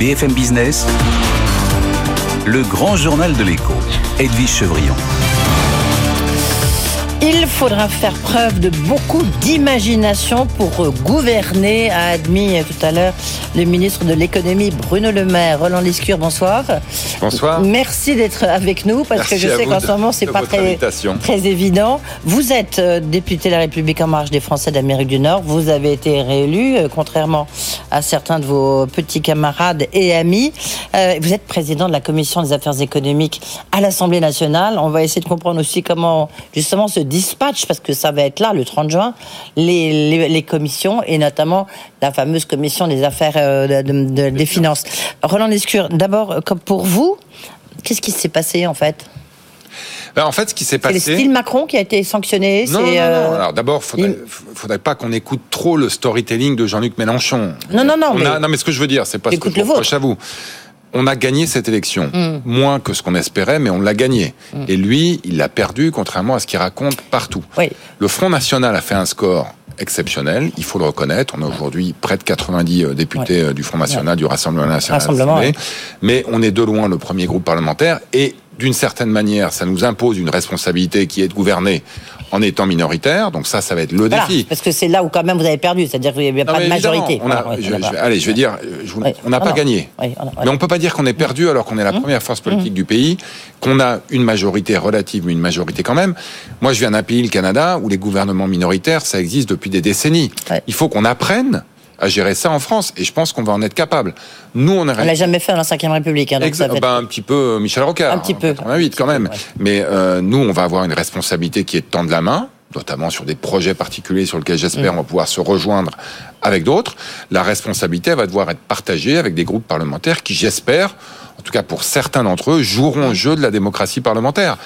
BFM Business, le grand journal de l'écho, Edwige Chevrillon. Il faudra faire preuve de beaucoup d'imagination pour gouverner, a admis tout à l'heure le ministre de l'économie Bruno Le Maire. Roland Liscure, bonsoir. Bonsoir. Merci d'être avec nous parce que je sais qu'en ce moment c'est pas très, très évident. Vous êtes euh, député de la République en marche des Français d'Amérique du Nord. Vous avez été réélu, euh, contrairement à certains de vos petits camarades et amis. Euh, vous êtes président de la commission des affaires économiques à l'Assemblée nationale. On va essayer de comprendre aussi comment justement se dispatch, parce que ça va être là le 30 juin, les, les, commissions et notamment la fameuse commission des affaires euh, des finances. Roland Lescure, d'abord, comme pour vous, qu'est-ce qui s'est passé en fait? Ben, en fait, ce qui s'est passé. C'est le style Macron qui a été sanctionné. Non, non, non, euh, Alors d'abord, faudrait, faudrait pas qu'on écoute trop le storytelling de Jean-Luc Mélenchon. Non, non, non. mais... non, mais ce que je veux dire, c'est pas ce que je reproche à vous on a gagné cette élection. Mm. Moins que ce qu'on espérait, mais on l'a gagné. Mm. Et lui, il l'a perdu, contrairement à ce qu'il raconte partout. Le Front National a fait un score exceptionnel, il faut le reconnaître. On a aujourd'hui près de 90 euh, députés euh, du Front National, du Rassemblement National. Mais on est de loin le premier groupe parlementaire et d'une certaine manière, ça nous impose une responsabilité qui est de gouverner en étant minoritaire. Donc ça, ça va être le défi. Parce que c'est là où quand même vous avez perdu, c'est-à-dire qu'il n'y a pas de majorité. allez, je vais dire, on n'a pas gagné. mais on peut pas dire qu'on est perdu alors qu'on est la mmh. première force politique mmh. du pays, qu'on a une majorité relative, mais une majorité quand même. Moi, je viens d'un pays, le Canada, où les gouvernements minoritaires, ça existe depuis des décennies. Il faut qu'on apprenne à gérer ça en France. Et je pense qu'on va en être capable. Nous, on l'a jamais fait dans la 5 République. Hein, ben, un petit peu euh, Michel Rocard. Un petit peu. 88 quand même. Mais euh, nous, on va avoir une responsabilité qui est de tendre la main notamment sur des projets particuliers sur lesquels j'espère mm. on va pouvoir se rejoindre avec d'autres. La responsabilité va devoir être partagée avec des groupes parlementaires qui, j'espère, en tout cas pour certains d'entre eux, joueront le jeu de la démocratie parlementaire.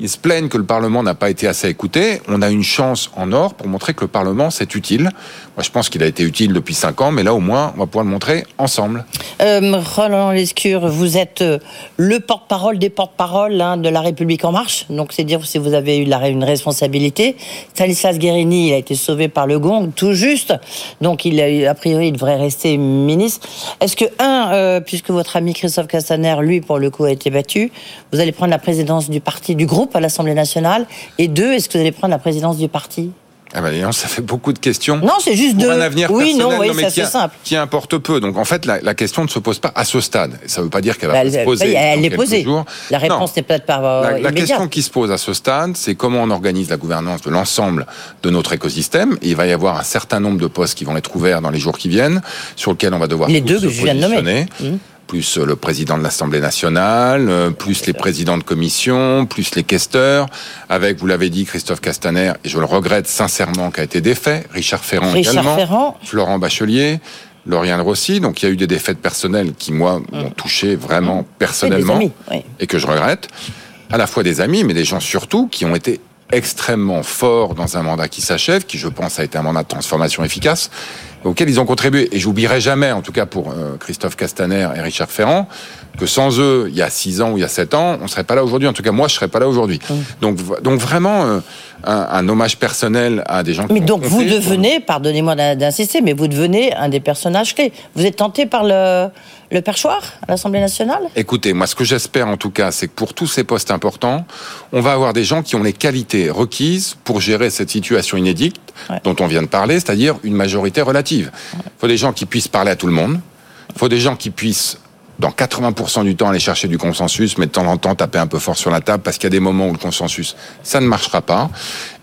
Ils se plaignent que le Parlement n'a pas été assez écouté. On a une chance en or pour montrer que le Parlement, c'est utile. Moi, je pense qu'il a été utile depuis cinq ans, mais là, au moins, on va pouvoir le montrer ensemble. Euh, Roland Lescure, vous êtes euh, le porte-parole des porte-paroles hein, de La République En Marche. Donc, c'est dire si vous avez eu une responsabilité. Stanislas Guérini, il a été sauvé par le gong, tout juste. Donc, il a, priori, il devrait rester ministre. Est-ce que, un, euh, puisque votre ami Christophe Castaner, lui, pour le coup, a été battu, vous allez prendre la présidence du parti, du groupe à l'Assemblée nationale Et deux, est-ce que vous allez prendre la présidence du parti? Ah ben, ça fait beaucoup de questions. Non, c'est juste de. Un avenir oui, non, oui, c'est simple. Qui importe peu. Donc en fait, la, question ne se pose pas à ce stade. Ça ne veut pas dire qu'elle va bah, se poser. Elle est posée. La réponse n'est peut-être pas. Euh, la, question qui se pose à ce stade, c'est comment on organise la gouvernance de l'ensemble de notre écosystème. Et il va y avoir un certain nombre de postes qui vont être ouverts dans les jours qui viennent, sur lesquels on va devoir les deux que je viens de nommer. Mmh plus le président de l'Assemblée nationale, euh, plus les présidents de commission, plus les questeurs, avec, vous l'avez dit, Christophe Castaner, et je le regrette sincèrement, qui a été défait, Richard Ferrand également, Florent Bachelier, Lauriane Rossi, donc il y a eu des défaites personnelles qui, moi, m'ont mm. touché vraiment personnellement, et que je regrette, à la fois des amis, mais des gens surtout qui ont été extrêmement forts dans un mandat qui s'achève, qui je pense a été un mandat de transformation efficace, auxquels ils ont contribué. Et j'oublierai jamais, en tout cas pour euh, Christophe Castaner et Richard Ferrand, que sans eux, il y a six ans ou il y a sept ans, on serait pas là aujourd'hui. En tout cas, moi, je serais pas là aujourd'hui. Mmh. Donc, donc vraiment, euh, un, hommage personnel à des gens. Mais donc, vous devenez, pardonnez-moi d'insister, mais vous devenez un des personnages clés. Vous êtes tenté par le le perchoir à l'Assemblée nationale? Écoutez, moi ce que j'espère en tout cas, c'est que pour tous ces postes importants, on va avoir des gens qui ont les qualités requises pour gérer cette situation inédite dont on vient de parler, c'est-à-dire une majorité relative. Il faut des gens qui puissent parler à tout le monde, il faut des gens qui puissent dans 80% du temps aller chercher du consensus, mais de temps en temps taper un peu fort sur la table parce qu'il y a des moments où le consensus, ça ne marchera pas.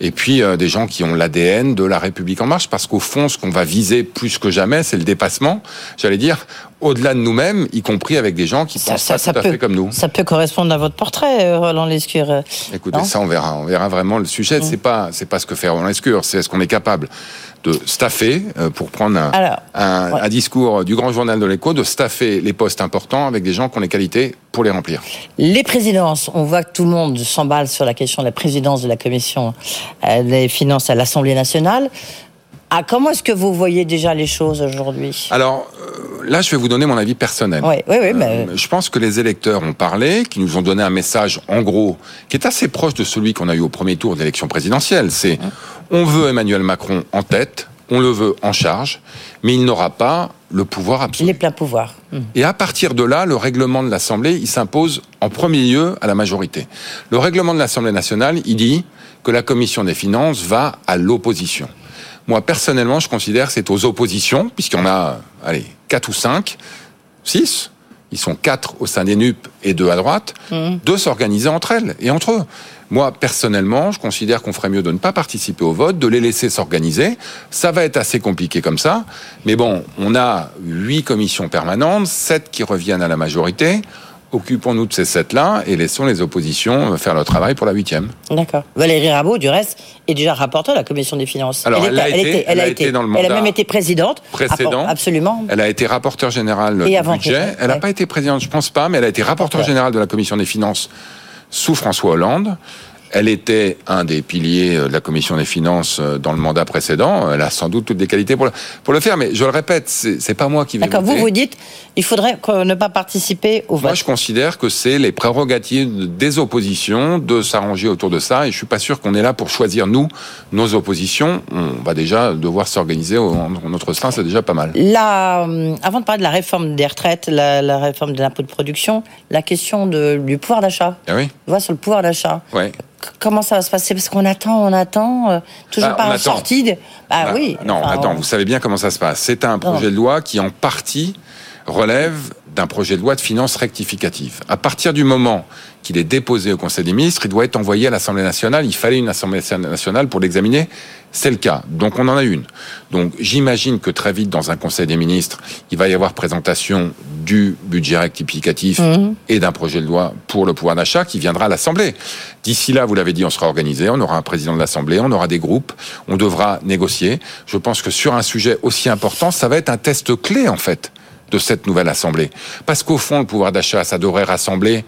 Et puis euh, des gens qui ont l'ADN de la République en marche, parce qu'au fond, ce qu'on va viser plus que jamais, c'est le dépassement. J'allais dire au-delà de nous-mêmes, y compris avec des gens qui pensent ça, pas tout à fait comme nous. Ça peut correspondre à votre portrait, euh, Roland Lescure. Écoutez, ça on verra, on verra vraiment le sujet. Mm. C'est pas, c'est pas ce que fait Roland Lescure, c'est est-ce qu'on est capable de staffer, euh, pour prendre un, discours du grand journal de l'écho, de staffer les postes importants avec des gens qui ont les qualités pour les remplir. Les présidences, on voit que tout le monde s'emballe sur la question de la présidence de la commission euh, des finances à l'Assemblée nationale. Ah, comment est-ce que vous voyez déjà les choses aujourd'hui Alors euh, là, je vais vous donner mon avis personnel. Oui, oui, oui. Mais... je pense que les électeurs ont parlé, qui nous ont donné un message, en gros, qui est assez proche de celui qu'on a eu au premier tour d'élection présidentielle. C'est on veut Emmanuel Macron en tête, on le veut en charge, mais il n'aura pas le pouvoir absolu. Les pleins pouvoirs. Et à partir de là, le règlement de l'Assemblée, il s'impose en premier lieu à la majorité. Le règlement de l'Assemblée nationale, il dit que la commission des finances va à l'opposition. Moi, personnellement, je considère que c'est aux oppositions, puisqu'il y en a, allez, quatre ou cinq, six, ils sont quatre au sein des NUP et deux à droite, mmh. de s'organiser entre elles et entre eux. Moi, personnellement, je considère qu'on ferait mieux de ne pas participer au vote, de les laisser s'organiser. Ça va être assez compliqué comme ça. Mais bon, on a huit commissions permanentes, sept qui reviennent à la majorité. Occupons-nous de ces sept-là et laissons les oppositions faire leur travail pour la huitième. D'accord. Valérie Rabault, du reste, est déjà rapporteur de la Commission des finances. Alors, elle, a, été, elle, a, été, dans le mandat Elle a même été présidente. Précédent. absolument. Elle a été rapporteure générale du budget. Elle n'a pas été présidente, je pense pas, mais elle a été rapporteur générale de la Commission des finances sous François Hollande. Elle était un des piliers euh, de la commission des finances euh, dans le mandat précédent. Elle a sans doute toutes les qualités pour le, pour le faire, mais je le répète, c'est pas moi qui vais D'accord, vous vous dites, il faudrait ne pas participer au vote. Moi, je considère que c'est les prérogatives des oppositions de s'arranger autour de ça, et je suis pas sûr qu'on est là pour choisir nous nos oppositions. On va déjà devoir s'organiser en notre sein, c'est déjà pas mal. Là, euh, avant de parler de la réforme des retraites, la, réforme de l'impôt de production, la question de, du pouvoir d'achat. Ah oui. On voit sur le pouvoir d'achat. Ouais comment ça va se passer? Parce qu'on attend, on attend, euh, toujours ah, pas en sortie. De... Bah, bah, oui. Non, attends, vous savez bien comment ça se passe. C'est un projet de loi qui, en partie, relève d'un projet de loi de finances rectificative. À partir du moment qu'il est déposé au Conseil des ministres, il doit être envoyé à l'Assemblée nationale. Il fallait une Assemblée nationale pour l'examiner. C'est le cas. Donc on en a une. Donc j'imagine que très vite, dans un Conseil des ministres, il va y avoir présentation du budget rectificatif mhm. et d'un projet de loi pour le pouvoir d'achat qui viendra à l'Assemblée. D'ici là, vous l'avez dit, on sera organisé, on aura un président de l'Assemblée, on aura des groupes, on devra négocier. Je pense que sur un sujet aussi important, ça va être un test clé en fait de cette nouvelle Assemblée. Parce qu'au fond, le pouvoir d'achat, ça devrait rassembler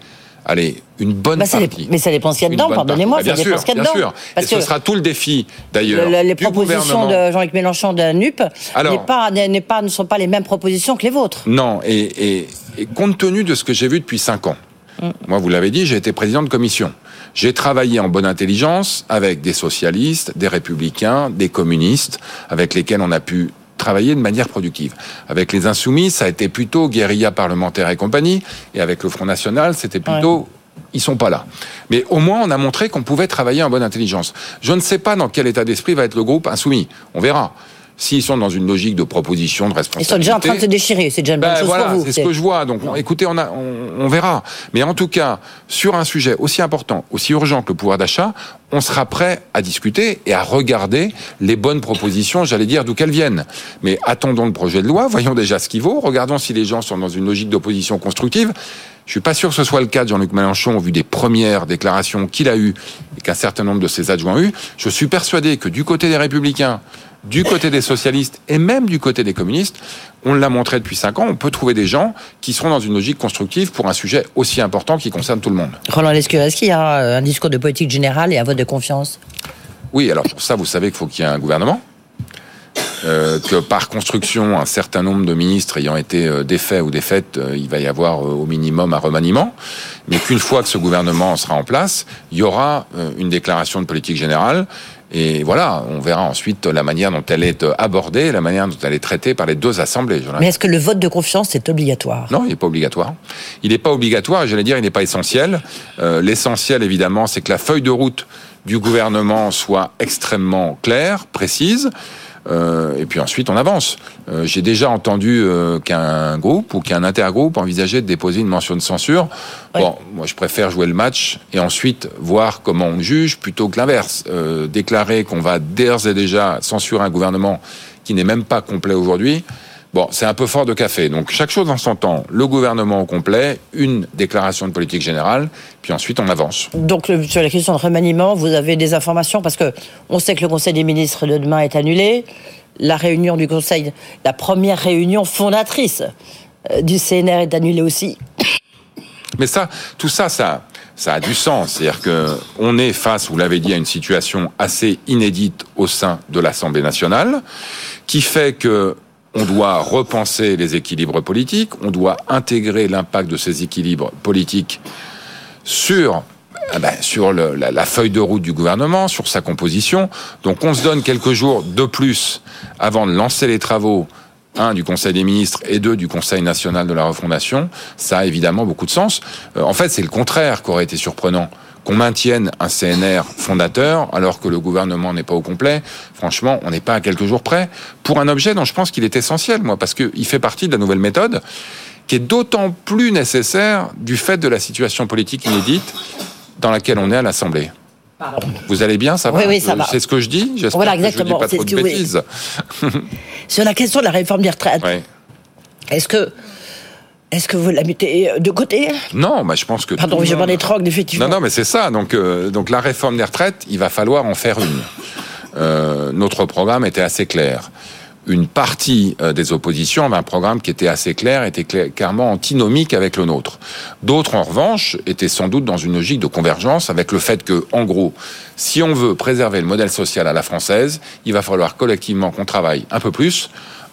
allez, une bonne bah, partie. mais ça dépend ce qu'il y a dedans, pardonnez-moi, ça dépend ce qu'il y a dedans. Bien sûr. Parce Et ce sera tout le défi, d'ailleurs. les propositions de Jean-Luc Mélenchon de la NUP pas, pas, ne sont pas les mêmes propositions que les vôtres. Non, et, compte tenu de ce que j'ai vu depuis cinq ans, mm. moi, vous l'avez dit, j'ai été président de commission. J'ai travaillé en bonne intelligence avec des socialistes, des républicains, des communistes, avec lesquels on a pu travailler de manière productive. Avec les Insoumis, ça a été plutôt guérilla parlementaire et compagnie, et avec le Front National, c'était plutôt ils sont pas là. Mais au moins, on a montré qu'on pouvait travailler en bonne intelligence. Je ne sais pas dans quel état d'esprit va être le groupe insoumis. On verra. S'ils sont dans une logique de proposition, de responsabilité... Ils sont déjà en train de se déchirer, c'est déjà une bonne ben chose pour vous. C'est ce que je vois, donc écoutez, on, a, on, verra. Mais en tout cas, sur un sujet aussi important, aussi urgent que le pouvoir d'achat, on sera prêt à discuter et à regarder les bonnes propositions, j'allais dire, d'où qu'elles viennent. Mais attendons le projet de loi, voyons déjà ce qu'il vaut, regardons si les gens sont dans une logique d'opposition constructive. Je suis pas sûr que ce soit le cas de Jean-Luc Mélenchon au vu des premières déclarations qu'il a eues et qu'un certain nombre de ses adjoints ont eues. Je suis persuadé que du côté des Républicains, du côté des socialistes et même du côté des communistes, on l'a montré depuis cinq ans, on peut trouver des gens qui seront dans une logique constructive pour un sujet aussi important qui concerne tout le monde. Roland Lescureski, il y a un discours de politique générale et un vote de confiance Oui, alors pour ça, vous savez qu'il faut qu'il y ait un gouvernement. Euh, que par construction, un certain nombre de ministres ayant été euh, défaits ou défaites, euh, il va y avoir au minimum un remaniement, mais qu'une fois que ce gouvernement sera en place, il y aura une déclaration de politique générale et voilà, on verra ensuite la manière dont elle est abordée, la manière dont elle est traitée par les deux assemblées. Mais est-ce que le vote de confiance est obligatoire? Non, il n'est pas obligatoire. Il n'est pas obligatoire, et j'allais dire, il n'est pas essentiel. Euh, L'essentiel, évidemment, c'est que la feuille de route du gouvernement soit extrêmement claire, précise. Euh, et puis ensuite, on avance. Euh, j'ai déjà entendu euh, qu'un groupe ou qu'un intergroupe envisageait de déposer une mention de censure. Bon, moi, je préfère jouer le match et ensuite voir comment on juge plutôt que l'inverse. déclarer qu'on va d'ores et déjà censurer un gouvernement qui n'est même pas complet aujourd'hui. Bon, c'est un peu fort de café. Donc chaque chose en son temps. Le gouvernement au complet, une déclaration de politique générale, puis ensuite on avance. Donc sur la question de remaniement, vous avez des informations? Parce que on sait que le Conseil des ministres de demain est annulé. La réunion du Conseil, la première réunion fondatrice euh, du CNR est annulée aussi. Mais ça, tout ça, ça, ça a du sens. C'est-à-dire que on est face, vous l'avez dit, à une situation assez inédite au sein de l'Assemblée nationale, qui fait que on doit repenser les équilibres politiques, on doit intégrer l'impact de ces équilibres politiques sur ah ben, la, feuille de route du gouvernement, sur sa composition. Donc on se donne quelques jours de plus avant de lancer les travaux un du Conseil des ministres et deux du Conseil national de la refondation, ça a évidemment beaucoup de sens. Euh, en fait, c'est le contraire qui aurait été surprenant qu'on maintienne un CNR fondateur alors que le gouvernement n'est pas au complet, franchement, on n'est pas à quelques jours près pour un objet dont je pense qu'il est essentiel, moi, parce qu'il fait partie de la nouvelle méthode qui est d'autant plus nécessaire du fait de la situation politique inédite dans laquelle on est à l'Assemblée. Vous allez bien, ça va Oui, oui, ça va. C'est ce que je dis J'espère voilà, exactement. que je dis pas trop de bêtises. Sur la question de la réforme des retraites, est-ce que est-ce que vous la mettez de côté? Non, bah, je pense que. Pardon, je m'en étrangle, effectivement. Non, non, mais c'est ça. Donc, euh, donc la réforme des retraites, il va falloir en faire une. Euh, notre programme était assez clair une partie euh, des oppositions avait un programme qui était assez clair, était clairement antinomique avec le nôtre. D'autres, en revanche, étaient sans doute dans une logique de convergence avec le fait que, en gros, si on veut préserver le modèle social à la française, il va falloir collectivement qu'on travaille un peu plus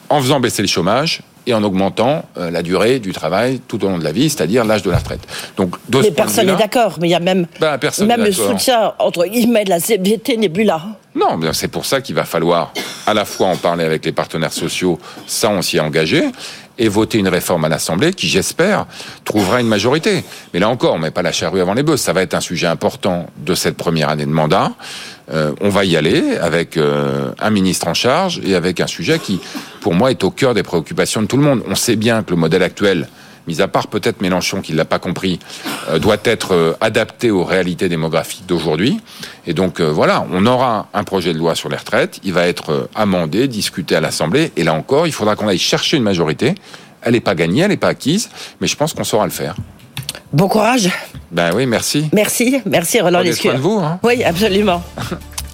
en faisant baisser le chômage et en augmentant euh, la durée du travail tout au long de la vie, c'est-à-dire l'âge de la retraite. Donc, mais personne n'est d'accord, mais il y a même, ben, même le soutien entre guillemets de la CBT là. Non, c'est pour ça qu'il va falloir à la fois en parler avec les partenaires sociaux, ça on s'y est engagé, et voter une réforme à l'Assemblée qui, j'espère, trouvera une majorité. Mais là encore, on met pas la charrue avant les bœufs. Ça va être un sujet important de cette première année de mandat. Euh, on va y aller avec euh, un ministre en charge et avec un sujet qui, pour moi, est au cœur des préoccupations de tout le monde. On sait bien que le modèle actuel mis à part peut-être Mélenchon qui ne l'a pas compris, euh, doit être adapté aux réalités démographiques d'aujourd'hui. Et donc voilà, on aura un projet de loi sur les retraites, il va être amendé, discuté à l'Assemblée, et là encore, il faudra qu'on aille chercher une majorité. Elle n'est pas gagnée, elle n'est pas acquise, mais je pense qu'on saura le faire. Bon courage. Ben oui, merci. Merci, merci Roland Lescure. de vous. Hein. Oui, absolument.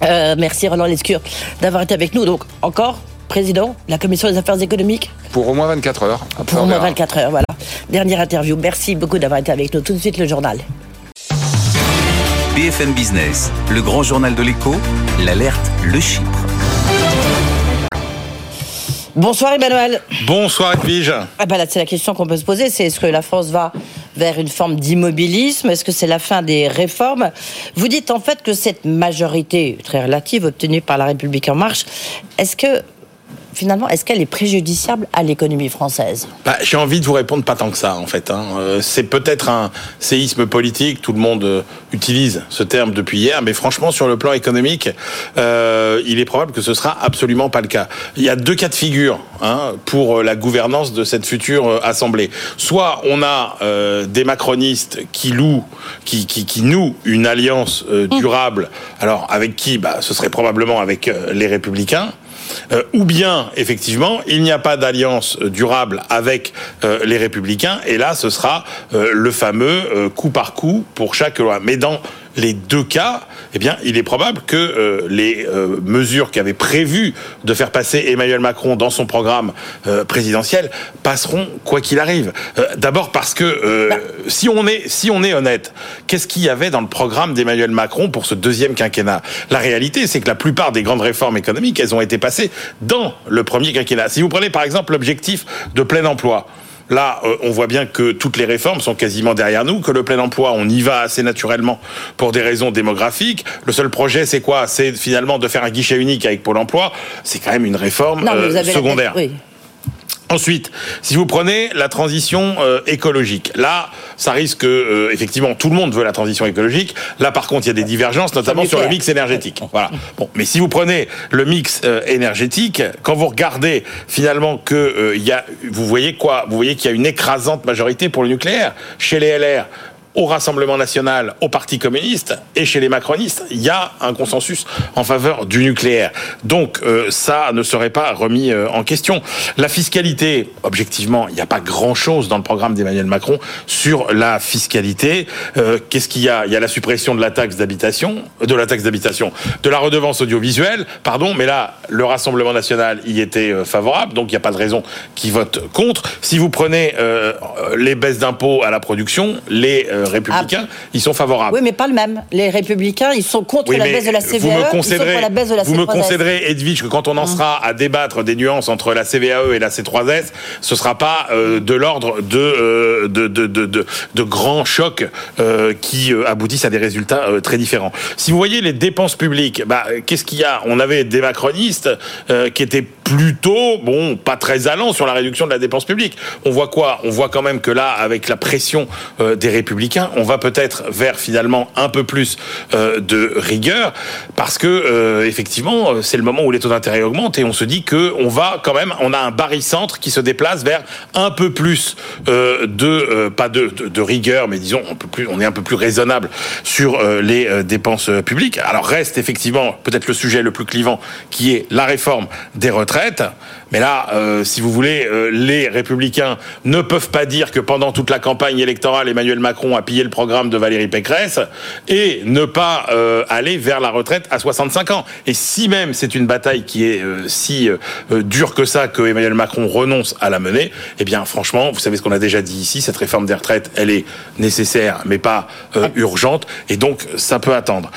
merci Roland Lescure d'avoir été avec nous. Donc encore président de la commission des affaires économiques Pour au moins 24 heures. Pour au moins 24 heures, voilà. Dernière interview. Merci beaucoup d'avoir été avec nous. Tout de suite, le journal. BFM Business, le grand journal de l'écho, l'alerte, le Chypre. Bonsoir Emmanuel. Bonsoir Edwige. Ah là, c'est la question qu'on peut se poser, c'est est-ce que la France va vers une forme d'immobilisme? Est-ce que c'est la fin des réformes? Vous dites en fait que cette majorité très relative obtenue par la République en marche, est-ce que finalement, est-ce qu'elle est préjudiciable à l'économie française? Bah, J'ai envie de vous répondre pas tant que ça, en fait. Hein. Euh, c'est peut-être un séisme politique, tout le monde euh, utilise ce terme depuis hier, mais franchement, sur le plan économique, euh, il est probable que ce sera absolument pas le cas. Il y a deux cas de figure hein, pour la gouvernance de cette future Assemblée. Soit on a des macronistes qui louent, qui, qui, qui nouent une alliance durable, alors avec qui? Bah, Ce serait probablement avec les républicains. Euh, ou bien effectivement il n'y a pas d'alliance durable avec euh, les républicains et là ce sera euh, le fameux coup par coup pour chaque loi. Mais dans les deux cas, eh bien, il est probable que euh, les euh, mesures qu'avait prévu de faire passer Emmanuel Macron dans son programme euh, présidentiel passeront quoi qu'il arrive. D'abord parce que bah. si on est si on est honnête, qu'est-ce qu'il y avait dans le programme d'Emmanuel Macron pour ce deuxième quinquennat? La réalité, c'est que la plupart des grandes réformes économiques, elles ont été passées dans le premier quinquennat. Si vous prenez par exemple l'objectif de plein emploi, Là, euh, on voit bien que toutes les réformes sont quasiment derrière nous, que le plein emploi, on y va assez naturellement pour des raisons démographiques. Le seul projet, c'est quoi? C'est finalement de faire un guichet unique avec Pôle emploi. C'est quand même une réforme euh, secondaire. Ensuite, si vous prenez la transition euh, écologique, là, ça risque euh, effectivement tout le monde veut la transition écologique. Là, par contre, il y a des divergences, notamment sur le mix énergétique. Voilà. Bon, mais si vous prenez le mix euh, énergétique, quand vous regardez finalement que il y a, vous voyez quoi? Vous voyez qu'il y a une écrasante majorité pour le nucléaire chez les LR au Rassemblement national, au Parti communiste et chez les macronistes, il y a un consensus en faveur du nucléaire. Donc euh, ça ne serait pas remis euh, en question. La fiscalité, objectivement, il n'y a pas grand-chose dans le programme d'Emmanuel Macron sur la fiscalité. Euh, qu'est-ce qu'il y a? Il y a la suppression de la taxe d'habitation, de la taxe d'habitation, de la redevance audiovisuelle, pardon, mais là, le Rassemblement national y était favorable, donc il n'y a pas de raison qu'il vote contre. Si vous prenez les baisses d'impôts à la production, les républicains, ah. ils sont favorables. Oui, mais pas le même. Les républicains, ils sont contre la baisse de la CVAE. Vous me concéderez, la baisse de la vous me concéderez Edwige, que quand on en hum. sera à débattre des nuances entre la CVAE et la C3S, ce sera pas de l'ordre de, de, de, de, de, grands chocs qui aboutissent à des résultats très différents. Si vous voyez les dépenses publiques, bah, qu'est-ce qu'il y a? On avait des macronistes qui étaient plutôt, bon, pas très allants sur la réduction de la dépense publique. On voit quoi? On voit quand même que là, avec la pression euh, des républicains, on va peut-être vers finalement un peu plus euh, de rigueur, parce que euh, effectivement, c'est le moment où les taux d'intérêt augmentent et on se dit que on va quand même, on a un barycentre qui se déplace vers un peu plus de, pas de, rigueur, mais disons, on est un peu plus raisonnable sur les dépenses publiques. Alors reste effectivement peut-être le sujet le plus clivant, qui est la réforme des retraites. Mais là, euh, si vous voulez, euh, les républicains ne peuvent pas dire que pendant toute la campagne électorale, Emmanuel Macron a pillé le programme de Valérie Pécresse et ne pas euh, aller vers la retraite à 65 ans. Et si même c'est une bataille qui est si dure que ça que Emmanuel Macron renonce à la mener, eh bien franchement, vous savez ce qu'on a déjà dit ici, cette réforme des retraites, elle est nécessaire mais pas urgente et donc ça peut attendre.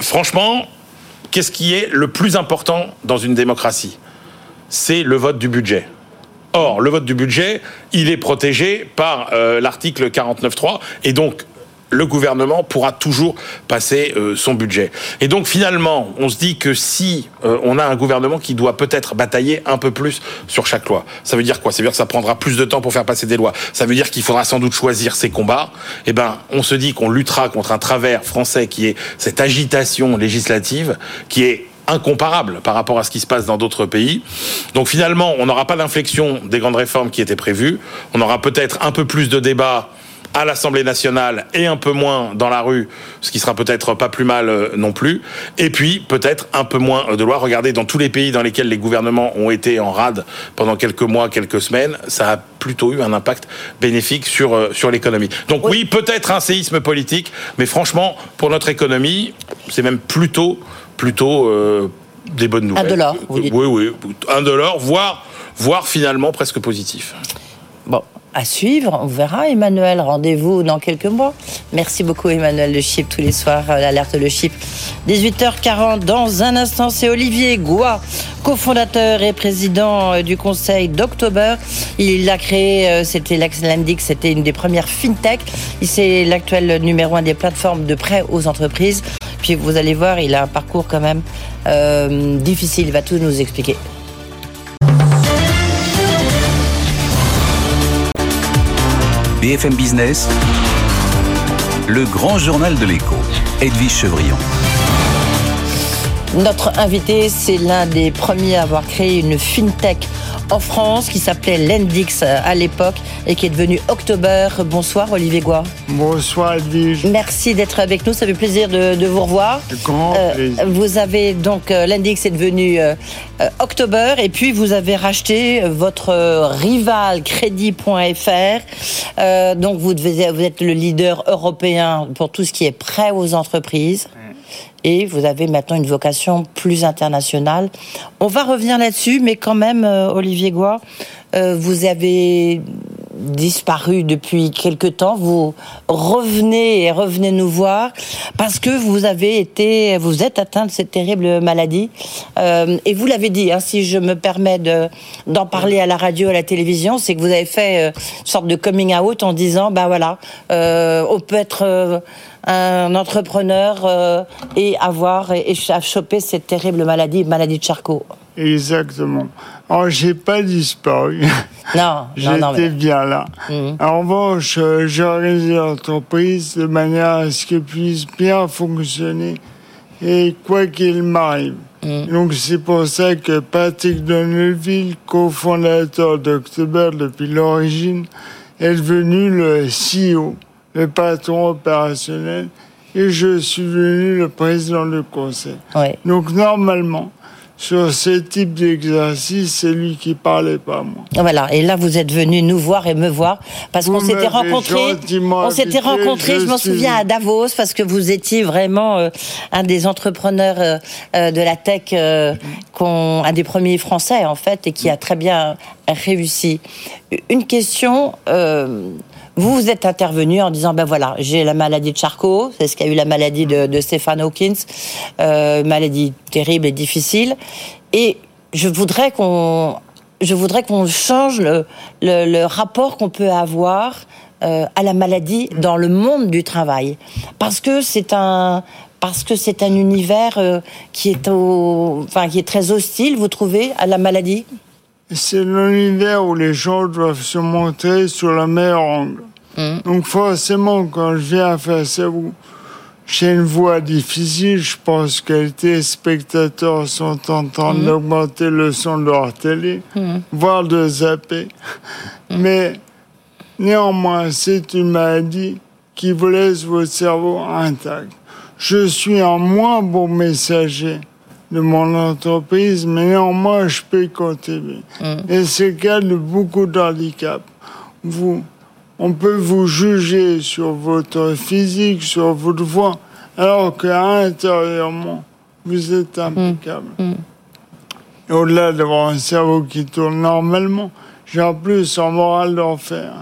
franchement, qu'est-ce qui est le plus important dans une démocratie? C'est le vote du budget. Or, le vote du budget, il est protégé par euh, l'article 49.3 et donc le gouvernement pourra toujours passer euh, son budget. Et donc finalement, on se dit que si euh, on a un gouvernement qui doit peut-être batailler un peu plus sur chaque loi, ça veut dire quoi? Ça veut dire que ça prendra plus de temps pour faire passer des lois. Ça veut dire qu'il faudra sans doute choisir ses combats. Eh ben, on se dit qu'on luttera contre un travers français qui est cette agitation législative, qui est incomparable par rapport à ce qui se passe dans d'autres pays. Donc finalement, on n'aura pas d'inflexion des grandes réformes qui étaient prévues. On aura peut-être un peu plus de débats à l'Assemblée nationale et un peu moins dans la rue, ce qui sera peut-être pas plus mal euh, non plus. Et puis peut-être un peu moins de lois. Regardez, dans tous les pays dans lesquels les gouvernements ont été en rade pendant quelques mois, quelques semaines, ça a plutôt eu un impact bénéfique sur, euh, sur l'économie. Donc oui, peut-être un séisme politique, mais franchement, pour notre économie, c'est même plutôt, plutôt euh, des bonnes nouvelles. Un dollar, vous dites. Oui, oui, un dollar, voire, voire finalement presque positif. Bon, à suivre. On verra, Emmanuel. Rendez-vous dans quelques mois. Merci beaucoup, Emmanuel Le Chip, tous les soirs, euh, l'alerte Le Chip. 18h40, dans un instant, c'est Olivier Goua, cofondateur et président euh, du conseil d'October. Il a créé, c'était l'Indic, c'était une des premières fintech. C'est l'actuel numéro un des plateformes de prêt aux entreprises. Puis vous allez voir, il a un parcours quand même difficile. Il va tout nous expliquer. BFM Business, le grand journal de l'écho, Edwige Chevrillon. Notre invité, c'est l'un des premiers à avoir créé une fintech en France qui s'appelait Lendix à l'époque et qui est devenu October. Bonsoir Olivier Goua. Bonsoir Edwige. Merci d'être avec nous, ça fait plaisir de, vous revoir. Grand euh, plaisir. Vous avez donc, euh, Lendix est devenu euh, October et puis vous avez racheté votre rival Crédit.fr. donc vous, devez, vous êtes le leader européen pour tout ce qui est prêt aux entreprises et vous avez maintenant une vocation plus internationale. On va revenir là-dessus, mais quand même, euh, Olivier Goua, euh, vous avez disparu depuis quelque temps. Vous revenez et revenez nous voir parce que vous avez été, vous êtes atteint de cette terrible maladie. Euh, et vous l'avez dit, hein, si je me permets de, d'en parler à la radio, à la télévision, c'est que vous avez fait une sorte de coming out en disant, bah voilà, on peut être un entrepreneur euh, et avoir et, chopé cette terrible maladie, maladie de Charcot. Exactement. Alors, j'ai pas disparu. Non, J'étais bien là. Mhm. En revanche, euh, j'ai l'entreprise de manière à ce qu'elle puisse bien fonctionner et quoi qu'il m'arrive. Mhm. Donc, c'est pour ça que Patrick Donneville, cofondateur d'October depuis l'origine, est devenu le CEO le patron opérationnel, et je suis devenu le président du conseil. Donc normalement, sur ce type d'exercice, c'est lui qui parlait pas moi. Voilà, et là vous êtes venu nous voir et me voir parce qu'on s'était rencontrés. On s'était rencontrés, je, m'en souviens à Davos parce que vous étiez vraiment euh, un des entrepreneurs euh, euh, de la tech, un des premiers français en fait, et qui a très bien réussi. Une question vous vous êtes intervenu en disant ben voilà, j'ai la maladie de Charcot, c'est ce qu'a eu la maladie de, de Stéphane Hawkins, euh, maladie terrible et difficile, et je voudrais qu'on je voudrais qu'on change le, le, rapport qu'on peut avoir euh, à la maladie dans le monde du travail, parce que c'est un parce que c'est un univers euh, qui est au, enfin qui est très hostile. Vous trouvez à la maladie? C'est l'univers où les gens doivent se montrer sur le meilleur angle. Mmh. Donc forcément, quand je viens face à vous, j'ai une voix difficile. Je pense que les téléspectateurs sont en train mmh. d'augmenter le son de leur télé, mmh. voire de zapper. Mais néanmoins, c'est une maladie qui vous laisse votre cerveau intact. Je suis un moins bon messager de mon entreprise, mais néanmoins, je peux contribuer. Et c'est le cas de beaucoup d'handicaps. Vous, on peut vous juger sur votre physique, sur votre voix, alors qu'intérieurement, vous êtes impeccable. Mm. Mm. Au-delà d'avoir un cerveau qui tourne normalement, j'ai en plus un moral d'enfer.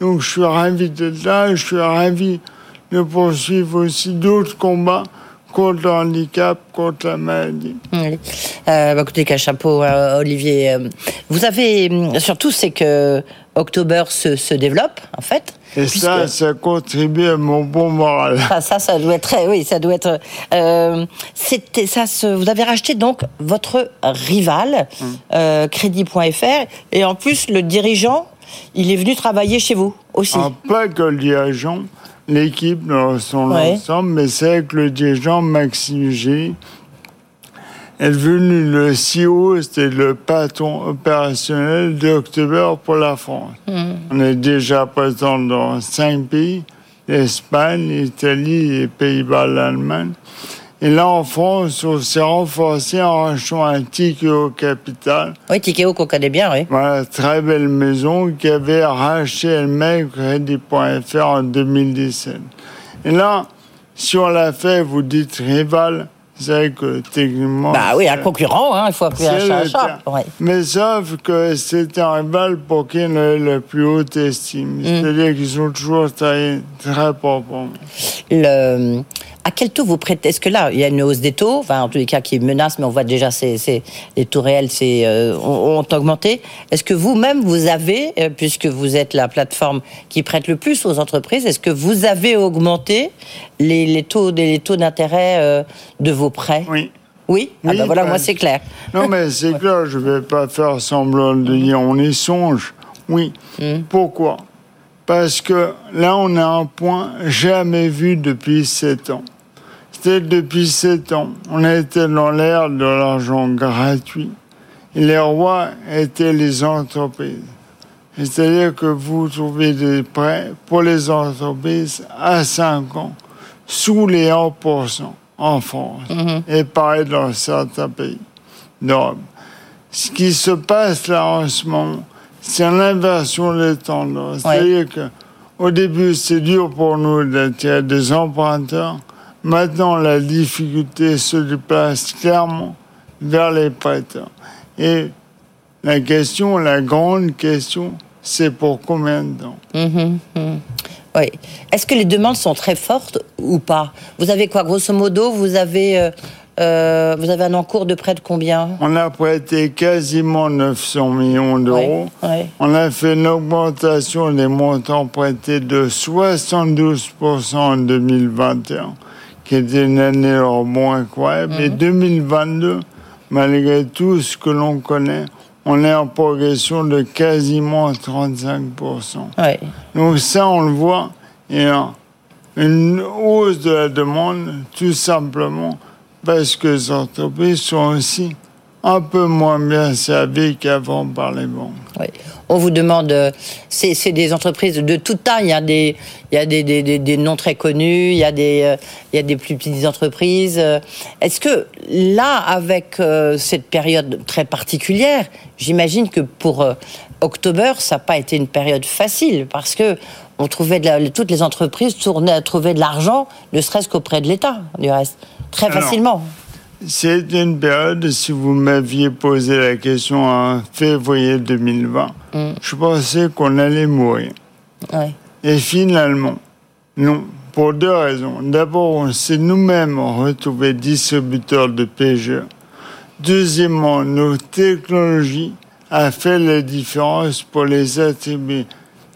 Donc je suis ravi d'être là, je suis ravi de poursuivre aussi d'autres combats contre le handicap, contre la maladie. Oui. Euh, bah, écoutez, qu'un chapeau, euh, Olivier. Euh, vous avez, surtout, c'est que October se, se développe, en fait. Et ça, ça contribue à mon bon moral. Ça, ça, ça doit être, oui, ça doit être. Euh, c'était ça. vous avez racheté donc votre rival, euh, Crédit.fr, et en plus le dirigeant, il est venu travailler chez vous aussi. Ah, pas que le dirigeant, l'équipe dans son ensemble, mais c'est que le dirigeant Maxime G est devenu le CEO, c'était le patron opérationnel d'October pour la France. Hmm. On est déjà présent dans cinq pays, l'Espagne, l'Italie, les Pays-Bas, l'Allemagne. Et là, en France, on s'est renforcé en rachetant un Tikeo Capital. Oui, Tikeo qu'on connaît bien, oui. Voilà, très belle maison qui avait racheté elle-même Crédit.fr en 2017. Et là, si on l'a fait, vous dites rival, c'est que techniquement. Bah oui, un concurrent, hein, il faut appeler un chat un chat. Mais sauf que c'est un rival pour qui on a la plus haute estime. Mm. C'est-à-dire qu'ils sont toujours très, très proprement. Le, à quel taux vous prêtez? Est-ce que là, il y a une hausse des taux, enfin, en tous les cas qui menace, mais on voit déjà c'est, les taux réels c'est, euh, ont, augmenté. Est-ce que vous-même, vous avez, euh, puisque vous êtes la plateforme qui prête le plus aux entreprises, est-ce que vous avez augmenté les, les taux, les taux d'intérêt euh, de vos prêts? Oui. Oui, ah ben voilà, moi c'est clair. Non, mais c'est clair, je ne vais pas faire semblant de dire on y songe. Oui. Hmm. Pourquoi? Parce que là, on a un point jamais vu depuis sept ans depuis sept ans. On était dans l'ère de l'argent gratuit. Et les rois étaient les entreprises. C'est-à-dire que vous trouvez des prêts pour les entreprises à 5 ans, sous les 1% en France, mhm. et pareil dans certains pays d'Europe. Ce qui se passe là en ce moment, c'est l'inversion des tendances. C'est-à-dire qu'au début, c'est dur pour nous d'attirer des emprunteurs. Maintenant, la difficulté se déplace clairement vers les prêteurs. Et la question, la grande question, c'est pour combien de temps? Mhm, mhm. Oui. Est-ce que les demandes sont très fortes ou pas? Vous avez quoi, grosso modo Vous avez, euh, euh, vous avez un encours de prêt de combien? On a prêté quasiment 900 millions d'euros. On a fait une augmentation des montants prêtés de 72% en 2021 qui était une année moins incroyable. Et 2022, mhm. malgré tout ce que l'on connaît, on est en progression de quasiment 35%. Donc ça, on le voit, il y a une hausse de la demande, tout simplement parce que les entreprises sont aussi un peu moins bien servies qu'avant par les banques. Oui on vous demande, euh, c'est des entreprises de toute taille, il y a des, il y a des, des, des, noms très connus, il y a des, euh, il y a des plus petites entreprises. Est-ce que là, avec euh, cette période très particulière, j'imagine que pour October, ça n'a pas été une période facile parce que on trouvait de toutes les entreprises tournaient à trouver de l'argent, ne serait-ce qu'auprès de l'État, du reste, très facilement. C'est une période, si vous m'aviez posé la question en février 2020, mm. je pensais qu'on allait mourir. Et Et finalement, non, pour deux raisons. D'abord, on s'est nous-mêmes retrouvés distributeurs de pêcheurs. Deuxièmement, nos technologies ont fait la différence pour les attribuer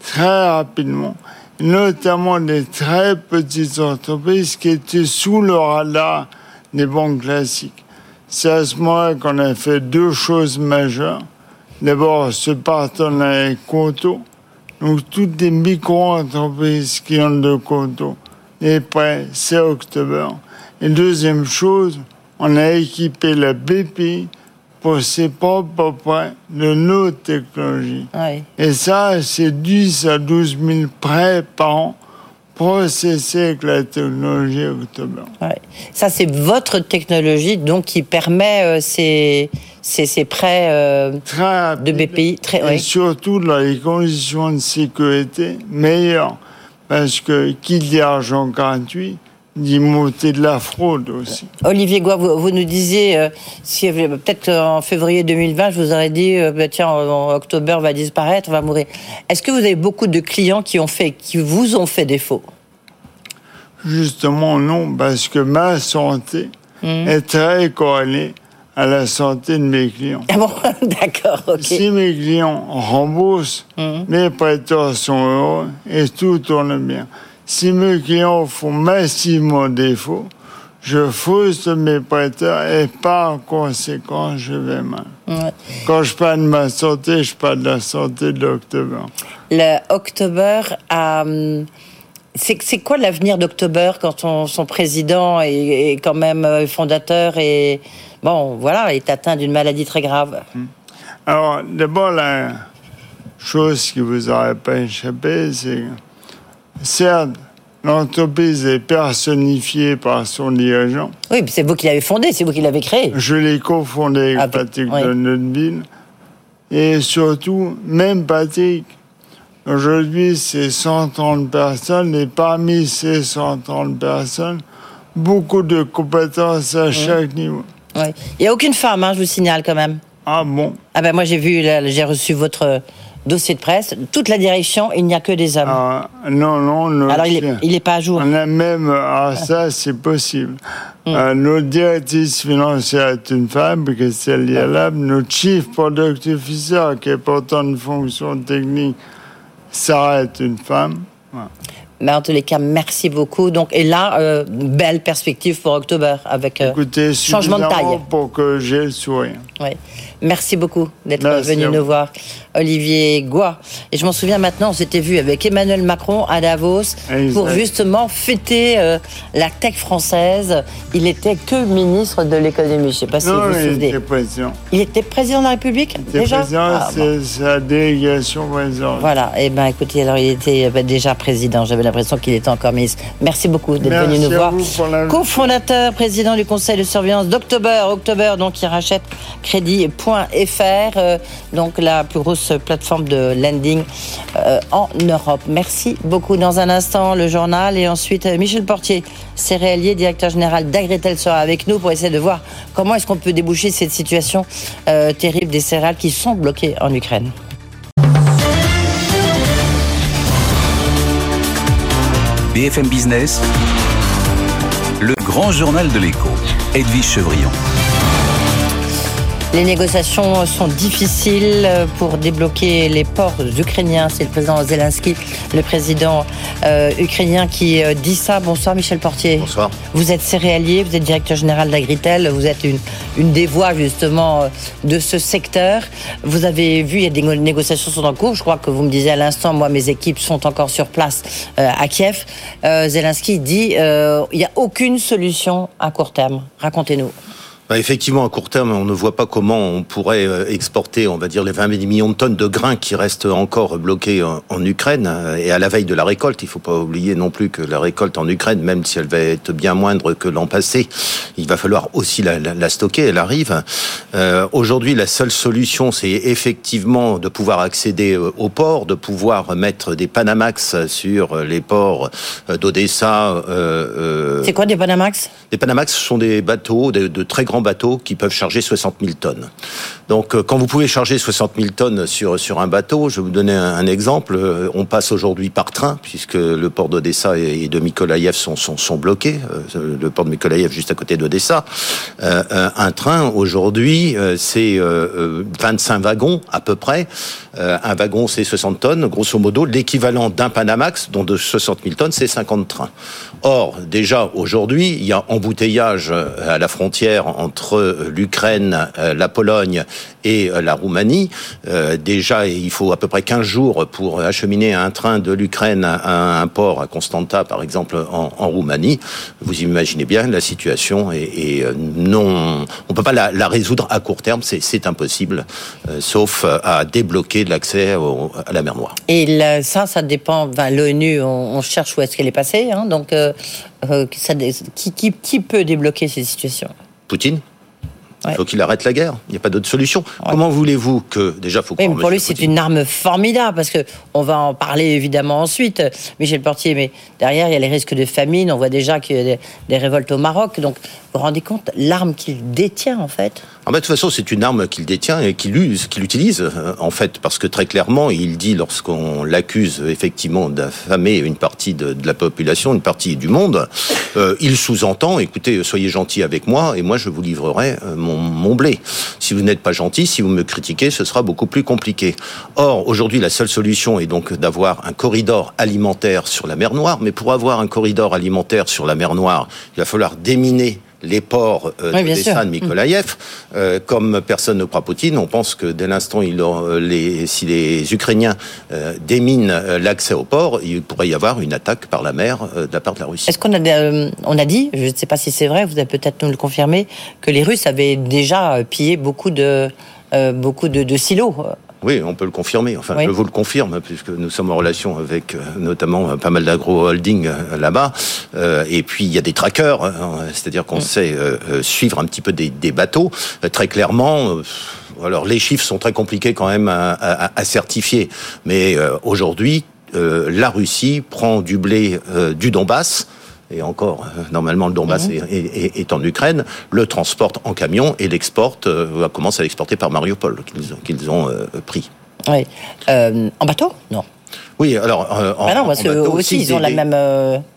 très rapidement, notamment des très petites entreprises qui étaient sous le radar des banques classiques. C'est à ce moment-là qu'on a fait deux choses majeures. D'abord, ce partenariat avec Conto. Donc, toutes les micro-entreprises qui ont de Conto, et prêts, c'est octobre. Et deuxième chose, on a équipé la BPI pour ses propres prêts de nos technologies. Et ça, c'est 10 à 12 000 prêts par an processés avec la technologie October. Ça, c'est votre technologie donc qui permet euh, ces, ces, prêts euh, de BPI. Très, et surtout dans les conditions de sécurité meilleures. Parce que qui dit argent gratuit, d'y monter de la fraude aussi. Olivier Goua, vous, nous disiez, euh, si peut-être en février 2020, je vous aurais dit, euh, bah, tiens, en, octobre va disparaître, on va mourir. Est-ce que vous avez beaucoup de clients qui ont fait, qui vous ont fait défaut? Justement, non, parce que ma santé hmm. est très corrélée à la santé de mes clients. Ah bon, d'accord, ok. Si mes clients remboursent, hmm. mes prêteurs sont heureux et tout tourne bien. Si mes clients font massivement défaut, je fausse mes prêteurs et par conséquent, je vais mal. Quand je parle de ma santé, je parle de la santé de l'October. Le October euh, C'est quoi l'avenir d'October quand son président est, quand même euh, fondateur et bon voilà est atteint d'une maladie très grave? Hmm. Alors d'abord la chose qui vous aurait pas échappé, c'est certes, l'entreprise est personnifiée par son dirigeant. Oui, c'est vous qui l'avez fondé, c'est vous qui l'avez créé. Je l'ai cofondé avec ah, Patrick oui. Et surtout, même Patrick, aujourd'hui, c'est 130 personnes, et parmi ces 130 personnes, beaucoup de compétences à chaque niveau. Oui. Il n'y a aucune femme, hein, je vous signale quand même. Ah bon? Ah ben moi j'ai vu, j'ai reçu votre dossier de presse, toute la direction, il n'y a que des hommes. Ah, non, non. Alors il n'est pas à jour. On a même, ah ça c'est possible. Mm. Euh, notre directrice financière est une femme, Christelle Yalab. Notre chief product officer, qui est pourtant une fonction technique, ça est une femme. Mais en tous les cas, merci beaucoup. Donc, et là, euh, belle perspective pour octobre avec euh, changement de taille. Pour que j'ai le sourire. Oui. Merci beaucoup d'être venu nous voir, Olivier Goua. Et je m'en souviens maintenant, on s'était vu avec Emmanuel Macron à Davos pour justement fêter euh, la tech française. Il était que ministre de l'économie. Je ne sais pas si vous vous souvenez. Il était président. Il était président de la République il déjà président, ah, c'est sa délégation présidente. Voilà. Et eh ben, écoutez, alors il était bah, déjà président. J'avais l'impression qu'il était encore ministre. Merci beaucoup d'être venu nous voir. Co-fondateur, président du conseil de surveillance d'October. October, donc, qui rachète Crédit euh, donc la plus grosse plateforme de lending euh, en Europe. Merci beaucoup. Dans un instant, le journal et ensuite euh, Michel Portier, céréalier, directeur général d'Agritel, sera avec nous pour essayer de voir comment est-ce qu'on peut déboucher cette situation terrible des céréales qui sont bloquées en Ukraine. BFM Business, le grand journal de l'écho, Edwige Chevrillon. Les négociations sont difficiles pour débloquer les ports ukrainiens. C'est le président Zelensky, le président euh, ukrainien, qui euh, dit ça. Bonsoir Michel Portier. Bonsoir. Vous êtes céréalier, vous êtes directeur général d'Agritel, vous êtes une, une des voix justement euh, de ce secteur. Vous avez vu, il y a des négociations sont en cours. Je crois que vous me disiez à l'instant, moi mes équipes sont encore sur place à Kiev. Zelensky dit il n'y a aucune solution à court terme. Racontez-nous. Bah, effectivement, à court terme, on ne voit pas comment on pourrait euh, exporter, on va dire, les 20 millions de tonnes de grains qui restent encore bloqués en, Ukraine. Et à la veille de la récolte, il ne faut pas oublier non plus que la récolte en Ukraine, même si elle va être bien moindre que l'an passé, il va falloir aussi la, stocker, elle arrive. Euh, aujourd'hui, la seule solution, c'est effectivement de pouvoir accéder euh, aux ports, de pouvoir mettre des Panamax sur les ports d'Odessa. c'est quoi des Panamax? Des Panamax sont des bateaux de, de très grands bateaux qui peuvent charger 60 000 tonnes. Donc, quand vous pouvez charger 60 000 tonnes sur sur un bateau, je vais vous donner un, exemple. On passe aujourd'hui par train puisque le port d'Odessa et de Mykolaïev sont, sont, sont bloqués. Le port de Mykolaïev juste à côté d'Odessa. un train aujourd'hui, c'est 25 wagons à peu près. un wagon, c'est 60 tonnes, grosso modo. L'équivalent d'un Panamax, dont de 60 000 tonnes, c'est 50 trains. Or, déjà aujourd'hui, il y a embouteillage à la frontière entre l'Ukraine, la Pologne et la Roumanie. déjà, il faut à peu près 15 jours pour acheminer un train de l'Ukraine à un port à Constanta, par exemple, en, Roumanie. Vous imaginez bien la situation et, non, on peut pas la, résoudre à court terme, c'est impossible, sauf à débloquer l'accès à la mer Noire. Et ça, ça dépend. L'ONU, on, cherche où est-ce qu'elle est passée. Hein, donc, euh, euh, qui, qui peut débloquer ces situations? Poutine il faut qu'il arrête la guerre. Il n'y a pas d'autre solution. Comment voulez-vous que déjà faut oui, Pour lui, c'est une arme formidable parce que on va en parler évidemment ensuite, Michel Portier. Mais derrière, il y a les risques de famine. On voit déjà qu'il y a des, révoltes au Maroc. Donc, vous vous rendez compte l'arme qu'il détient en fait? En de toute façon, c'est une arme qu'il détient et qu'il use, qu'il utilise euh, en fait, parce que très clairement, il dit lorsqu'on l'accuse effectivement d'affamer une partie de, la population, une partie du monde, euh, il sous-entend "Écoutez, soyez gentils avec moi et moi je vous livrerai euh, mon mon, blé. Si vous n'êtes pas gentil, si vous me critiquez, ce sera beaucoup plus compliqué. Or, aujourd'hui, la seule solution est donc d'avoir un corridor alimentaire sur la mer Noire. Mais pour avoir un corridor alimentaire sur la mer Noire, il va falloir déminer les ports euh, de de Mykolaïev. Euh, comme personne ne croit Poutine, on pense que dès l'instant euh, les, si les Ukrainiens euh, déminent l'accès au port, il pourrait y avoir une attaque par la mer de la part de la Russie. Est-ce qu'on a, on a dit, je ne sais pas si c'est vrai, vous allez peut-être nous le confirmer, que les Russes avaient déjà pillé beaucoup de, beaucoup de silos oui, on peut le confirmer. Enfin, je vous le confirme, puisque nous sommes en relation avec euh, notamment euh, pas mal d'agro-holding euh, là-bas. et puis, il y a des trackers, hein, c'est-à-dire qu'on mm. sait suivre un petit peu des, bateaux. très clairement, alors les chiffres sont très compliqués quand même à, certifier. Mais aujourd'hui, la Russie prend du blé du Donbass et encore, euh, normalement, le Donbass mhm. est, en Ukraine, le transporte en camion et l'exporte, euh, commence à l'exporter par Mariupol, qu'ils ont euh, pris. Oui. en bateau? Non. Oui, alors. en, ah non, parce aussi, ils ont la même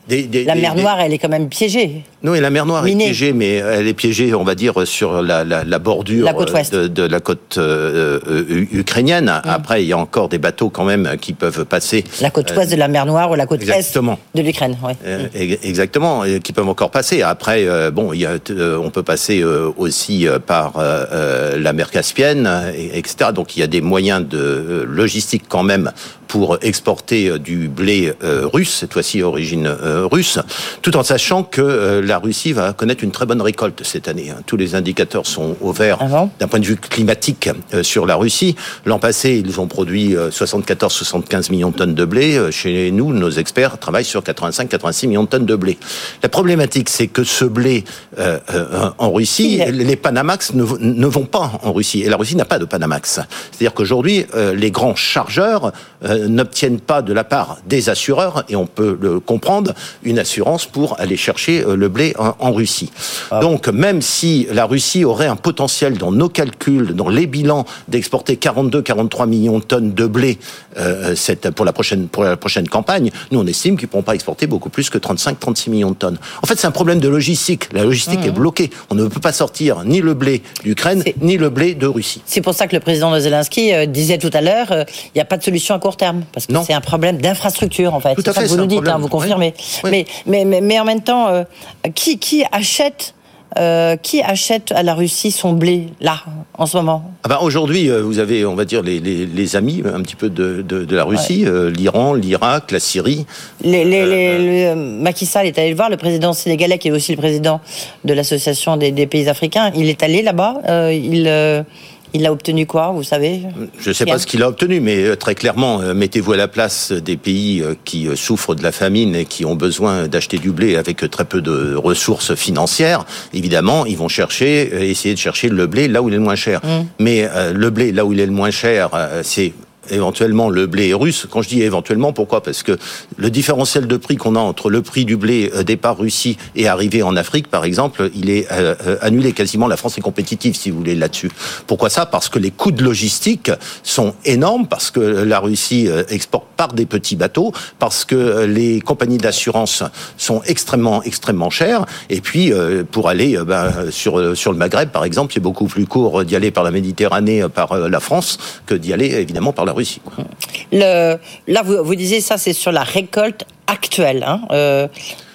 la mer Noire, elle est quand même piégée. Non, et la mer Noire est piégée, mais elle est piégée, on va dire, sur la, bordure de, la côte euh, euh, ukrainienne. Mm. Après, il y a encore des bateaux quand même qui peuvent passer. La côte ouest de la mer Noire ou la côte est de l'Ukraine, oui. Euh, exactement, qui peuvent encore passer. Après, bon, il y a, on peut passer aussi par la mer Caspienne, etc. Donc, il y a des moyens de logistique quand même pour exporter du blé russe, cette fois-ci origine euh, russe, tout en sachant que euh, la Russie va connaître une très bonne récolte cette année. Hein. Tous les indicateurs sont au vert ah d'un point de vue climatique euh, sur la Russie. L'an passé, ils ont produit 74-75 millions de tonnes de blé. Chez nous, nos experts travaillent sur 85-86 millions de tonnes de blé. La problématique, c'est que ce blé en Russie, les Panamax ne, ne, vont pas en Russie. Et la Russie n'a pas de Panamax. C'est-à-dire qu'aujourd'hui, les grands chargeurs n'obtiennent pas de la part des assureurs, et on peut le comprendre, une assurance pour aller chercher euh, le blé en, Russie. Ah. Donc, même si la Russie aurait un potentiel dans nos calculs, dans les bilans, d'exporter 42-43 millions de tonnes de blé euh, pour, la prochaine, pour la prochaine campagne, nous, on estime qu'ils ne pourront pas exporter beaucoup plus que 35-36 millions de tonnes. En fait, c'est un problème de logistique. La logistique mmh. est bloquée. On ne peut pas sortir ni le blé d'Ukraine, ni le blé de Russie. C'est pour ça que le président de Zelensky euh, disait tout à l'heure, il n'y a pas de solution à court terme. Parce que c'est un problème d'infrastructure, en fait. Fait. Ça que vous nous dites, hein, vous confirmez. Mais, mais, mais, en même temps, euh, qui, qui achète euh, qui achète à la Russie son blé là en ce moment? Ah bah Aujourd'hui, euh, vous avez, on va dire, les, les, amis un petit peu de, de, la Russie, l'Iran, l'Irak, la Syrie. Les, les, Macky Sall est allé le voir, le président sénégalais qui est aussi le président de l'association des, des, pays africains. Il est allé là-bas. il il a obtenu quoi, vous savez Je ne sais pas ce qu'il a obtenu, mais euh, très clairement, euh, mettez-vous à la place des pays euh, qui souffrent de la famine et qui ont besoin d'acheter du blé avec très peu de ressources financières. Évidemment, ils vont chercher, essayer de chercher le blé là où il est le moins cher. Mmh. Mais le blé là où il est le moins cher, c'est éventuellement le blé russe. Quand je dis éventuellement, pourquoi? Parce que le différentiel de prix qu'on a entre le prix du blé euh, départ Russie et arrivé en Afrique, par exemple, il est euh, euh, annulé quasiment. La France est compétitive, si vous voulez, là-dessus. Pourquoi ça? Parce que les coûts de logistique sont énormes, parce que la Russie exporte par des petits bateaux, parce que les compagnies d'assurance sont extrêmement, extrêmement chères. Et puis, pour aller ben, sur, sur le Maghreb, par exemple, c'est beaucoup plus court d'y aller par la Méditerranée, par la France, que d'y aller, évidemment, par la Là, vous, vous disiez ça, c'est sur la récolte actuelle. Hein, euh,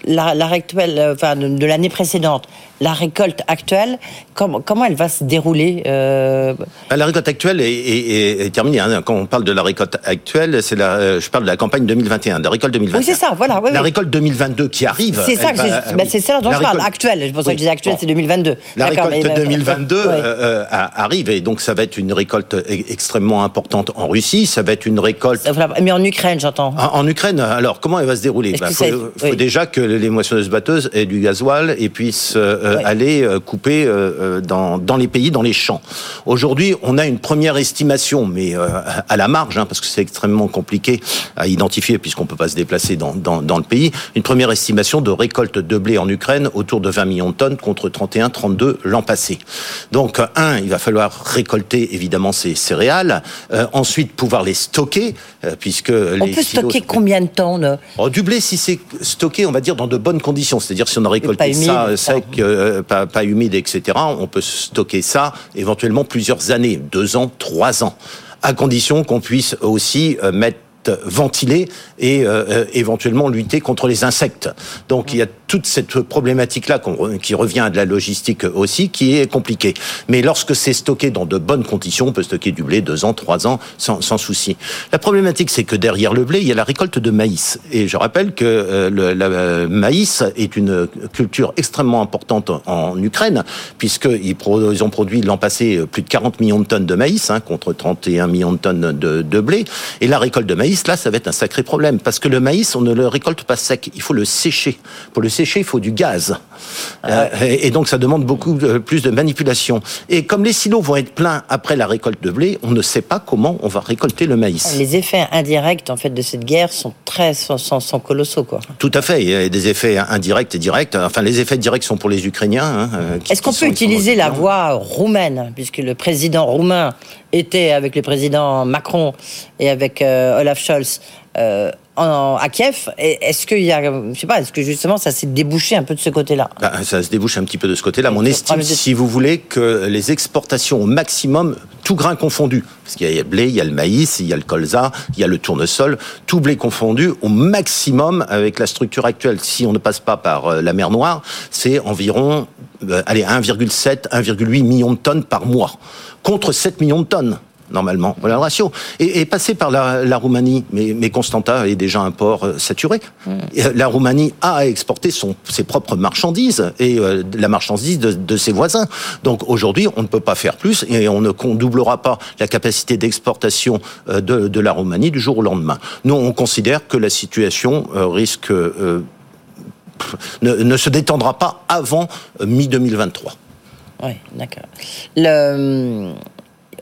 la, la actuelle, euh, enfin, de l'année précédente la récolte actuelle, comment, comment elle va se dérouler euh... Bah, la récolte actuelle est, est, est terminée. Hein. Quand on parle de la récolte actuelle, c'est la, euh, je parle de la campagne 2021, de la récolte 2021. Oui, c'est ça, voilà. la récolte 2022 qui arrive. C'est ça, bah, c'est ça dont je parle. Actuelle, je pense que je disais actuelle, c'est 2022. La récolte 2022 euh, euh, arrive et donc ça va être une récolte e-, extrêmement importante en Russie. Ça va être une récolte. Mais en Ukraine, j'entends. En, Ukraine, alors comment elle va se dérouler? Il bah, faut, faut déjà que les moissonneuses batteuses aient du gasoil et puissent euh, aller euh, couper euh, dans, dans les pays, dans les champs. Aujourd'hui, on a une première estimation, mais à la marge, hein, parce que c'est extrêmement compliqué à identifier puisqu'on peut pas se déplacer dans, dans, dans, le pays. Une première estimation de récolte de blé en Ukraine autour de 20 millions de tonnes contre 31, 32 l'an passé. Donc, un, il va falloir récolter évidemment ces céréales, ensuite pouvoir les stocker, puisque on peut stocker combien de temps oh, Du blé, si c'est stocké, on va dire dans de bonnes conditions, c'est-à-dire si on a récolté ça sec, euh, pas, pas humide, etc., on peut stocker ça éventuellement plusieurs années, deux ans, trois ans, à condition qu'on puisse aussi euh, mettre ventiler et euh, éventuellement lutter contre les insectes. Donc il y a toute cette problématique-là qui revient à de la logistique aussi, qui est compliquée. Mais lorsque c'est stocké dans de bonnes conditions, on peut stocker du blé deux ans, trois ans, sans, sans souci. La problématique, c'est que derrière le blé, il y a la récolte de maïs. Et je rappelle que euh, le la, maïs est une culture extrêmement importante en Ukraine, puisqu'ils ils ont produit l'an passé plus de 40 millions de tonnes de maïs, hein, contre 31 millions de tonnes de, de blé. Et la récolte de maïs, là, ça va être un sacré problème, parce que le maïs, on ne le récolte pas sec, il faut le sécher. Pour le sécher, il faut du gaz. Euh, et donc, ça demande beaucoup plus de manipulation. Et comme les silos vont être pleins après la récolte de blé, on ne sait pas comment on va récolter le maïs. Les effets indirects, en fait, de cette guerre sont très, sont, sont, colossaux, quoi. Tout à fait. Il y a des effets indirects et directs. Enfin, les effets directs sont pour les Ukrainiens. Hein, euh, Est-ce qu'on peut utiliser la voie roumaine, puisque le président roumain était avec le président Macron et avec euh, Olaf Scholz euh, à Kiev. Est-ce qu'il y a, je sais pas, est-ce que justement ça s'est débouché un peu de ce côté-là? Bah, Ça se débouche un petit peu de ce côté-là. On estime, si vous voulez, que les exportations au maximum, tout grain confondu, parce qu'il y a le blé, il y a le maïs, il y a le colza, il y a le tournesol, tout blé confondu, au maximum avec la structure actuelle, si on ne passe pas par euh, la mer Noire, c'est environ, allez, 1,7, 1,8 millions de tonnes par mois, contre 7 millions de tonnes normalement. Voilà le ratio. Et, et passer par la, la Roumanie, mais, mais, Constanta est déjà un port euh, saturé. Mm. La Roumanie a exporté son, ses propres marchandises et euh, la marchandise de, de, ses voisins. Donc aujourd'hui, on ne peut pas faire plus et on ne doublera pas la capacité d'exportation euh, de, de, la Roumanie du jour au lendemain. Nous, on considère que la situation risque ne, se détendra pas avant mi-2023. Oui, d'accord. Le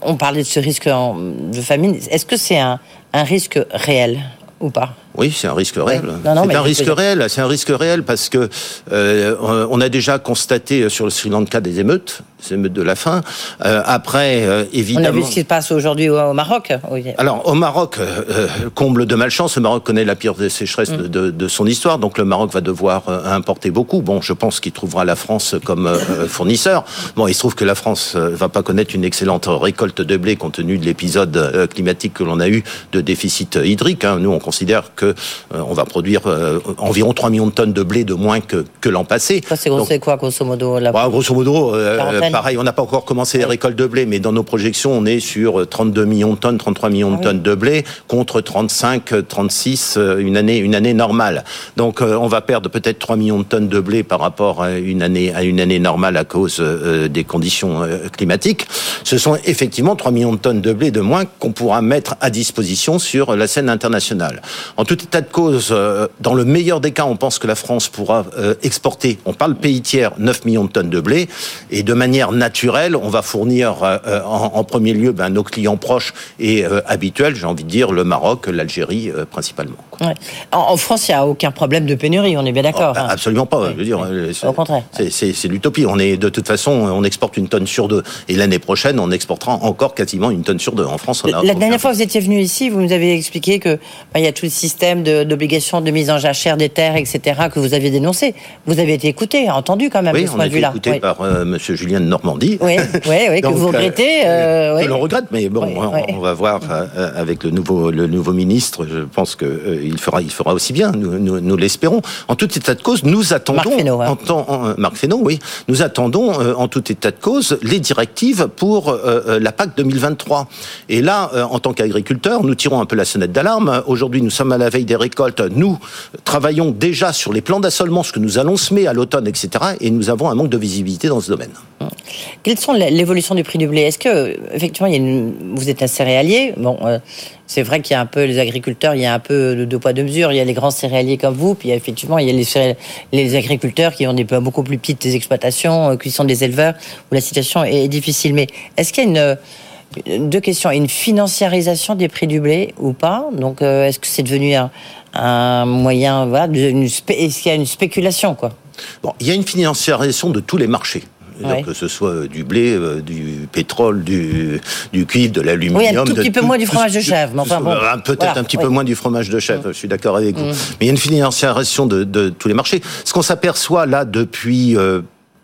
on parlait de ce risque de famine. Est-ce que c'est un risque réel ou pas? Oui, c'est un risque réel. c'est un risque réel. C'est un risque réel parce que euh, on a déjà constaté sur le Sri Lanka des émeutes, des émeutes de la faim. Euh, après, euh, évidemment. On a vu ce qui se passe aujourd'hui au, Maroc. Alors, au Maroc, euh, comble de malchance, le Maroc connaît la pire des sécheresses mm. de, de, son histoire, donc le Maroc va devoir importer beaucoup. Bon, je pense qu'il trouvera la France comme fournisseur. Bon, il se trouve que la France va pas connaître une excellente récolte de blé compte tenu de l'épisode climatique que l'on a eu de déficit hydrique. Hein. Nous, on considère que euh, on va produire euh, environ 3 millions de tonnes de blé de moins que, que l'an passé. c'est quoi, grosso modo bah, Grosso modo, euh, pareil, on n'a pas encore commencé les récoltes de blé, mais dans nos projections, on est sur 32 millions de tonnes, 33 millions de ah tonnes de blé, contre 35, 36 une année, une année normale. Donc, on va perdre peut-être 3 millions de tonnes de blé par rapport à une année, à une année normale à cause des conditions climatiques. Ce sont effectivement 3 millions de tonnes de blé de moins qu'on pourra mettre à disposition sur la scène internationale. En état de cause, euh, dans le meilleur des cas, on pense que la France pourra euh, exporter, on parle pays tiers, 9 millions de tonnes de blé, et de manière naturelle, on va fournir euh, en, premier lieu ben, nos clients proches et habituels, j'ai envie de dire le Maroc, l'Algérie principalement. En, France, il n'y a aucun problème de pénurie, on est bien d'accord. Oh, hein. Absolument pas, je veux dire. Au contraire. C'est l'utopie. On est de toute façon, on exporte une tonne sur deux, et l'année prochaine, on exportera encore quasiment une tonne sur deux. En France, on a la dernière fois que vous étiez venu ici, vous nous avez expliqué que ben, il y a tout le système d'obligation de, mise en jachère des terres, etc., que vous aviez dénoncé. Vous avez été écouté, entendu quand même oui, de ce point de vue-là. écouté par euh, Monsieur Julien de Normandie. Oui, oui, que vous regrettez. Euh, je le regrette, mais bon, on, va voir euh, avec le nouveau le nouveau ministre. Je pense que euh, il fera il fera aussi bien. Nous, nous, nous l'espérons. En tout état de cause, nous attendons. Marc Fesneau, hein. en, Marc Fesneau, oui. Nous attendons en tout état de cause les directives pour la PAC 2023. Et là, en tant qu'agriculteur, nous tirons un peu la sonnette d'alarme. Aujourd'hui, nous sommes à la veille des récoltes. Nous travaillons déjà sur les plans d'assolement, ce que nous allons semer à l'automne, etc. Et nous avons un manque de visibilité dans ce domaine. Quelles sont l'évolution du prix du blé? Est-ce que, effectivement, vous êtes un céréalier? Bon, euh, c'est vrai qu'il y a un peu les agriculteurs, il y a un peu de deux poids deux mesures. Il y a les grands céréaliers comme vous, puis effectivement, il y a les, les agriculteurs qui ont des beaucoup plus petites exploitations, euh, qui sont des éleveurs, où la situation est difficile. Mais est-ce qu'il y a une deux questions. Une financiarisation des prix du blé ou pas Donc, euh, est-ce que c'est devenu un, moyen, voilà, est-ce qu'il y a une spéculation, quoi Bon, il y a une financiarisation de tous les marchés. que ce soit du blé, euh, du pétrole, du, du cuivre, de l'aluminium. Oui, un tout petit peu moins du fromage de chèvre. enfin, bon, Peut-être un petit peu moins du fromage de chèvre, je suis d'accord avec vous. Mm. Mais il y a une financiarisation de, de tous les marchés. Ce qu'on s'aperçoit là depuis... Euh,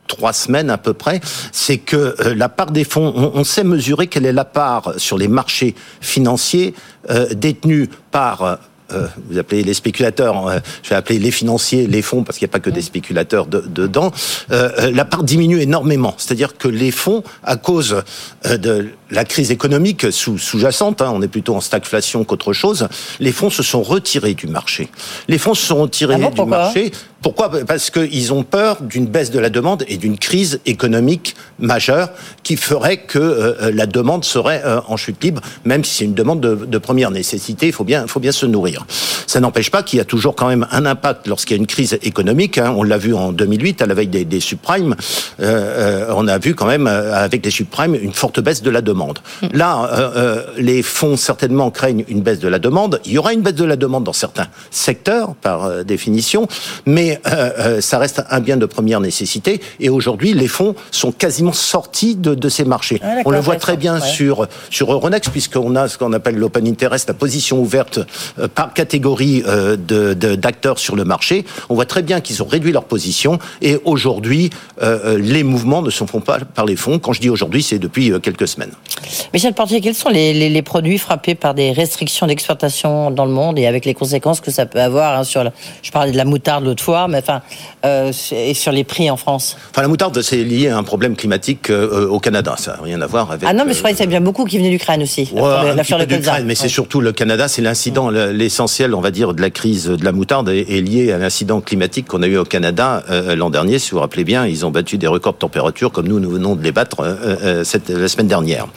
trois semaines à peu près, c'est que euh, la part des fonds, on, sait mesurer quelle est la part sur les marchés financiers euh, détenus par euh, vous appelez les spéculateurs, je vais appeler les financiers, les fonds, parce qu'il n'y a pas que des spéculateurs dedans, la part diminue énormément. C'est-à-dire que les fonds, à cause de la crise économique sous-jacente, hein, on est plutôt en stagflation qu'autre chose, les fonds se sont retirés du marché. Les fonds se sont retirés ah du marché pourquoi? Parce qu'ils ont peur d'une baisse de la demande et d'une crise économique majeure qui ferait que euh, la demande serait euh, en chute libre, même si c'est une demande de, première nécessité. Il faut bien, faut bien se nourrir. Ça n'empêche pas qu'il y a toujours quand même un impact lorsqu'il y a une crise économique. Hein. on l'a vu en 2008 à la veille des, des subprimes. Euh, on a vu quand même avec les subprimes une forte baisse de la demande. Là, les fonds certainement craignent une baisse de la demande. Il y aura une baisse de la demande dans certains secteurs par définition, mais euh, euh, ça reste un bien de première nécessité. Et aujourd'hui, les fonds sont quasiment sortis de, ces marchés. Ah, on le voit très bien sur sur Euronext, puisqu'on a ce qu'on appelle l'open interest, la position ouverte euh, par catégorie d'acteurs sur le marché. On voit très bien qu'ils ont réduit leur position. Et aujourd'hui, les mouvements ne se font pas par les fonds. Quand je dis aujourd'hui, c'est depuis quelques semaines. Michel Portier, quels sont les, produits frappés par des restrictions d'exportation dans le monde et avec les conséquences que ça peut avoir hein, sur Je parlais de la moutarde l'autre fois mais enfin, euh, et sur les prix en France? Enfin, la moutarde, c'est lié à un problème climatique euh, au Canada. Ça n'a rien à voir avec. Ah non, mais je croyais y avait bien beaucoup qui venaient d'Ukraine aussi. Ouais, la, fleur de mais c'est surtout le Canada. C'est l'incident, l'essentiel, on va dire, de la crise de la moutarde est, lié à l'incident climatique qu'on a eu au Canada euh, l'an dernier. Si vous vous rappelez bien, ils ont battu des records de température comme nous, nous venons de les battre cette, la semaine dernière.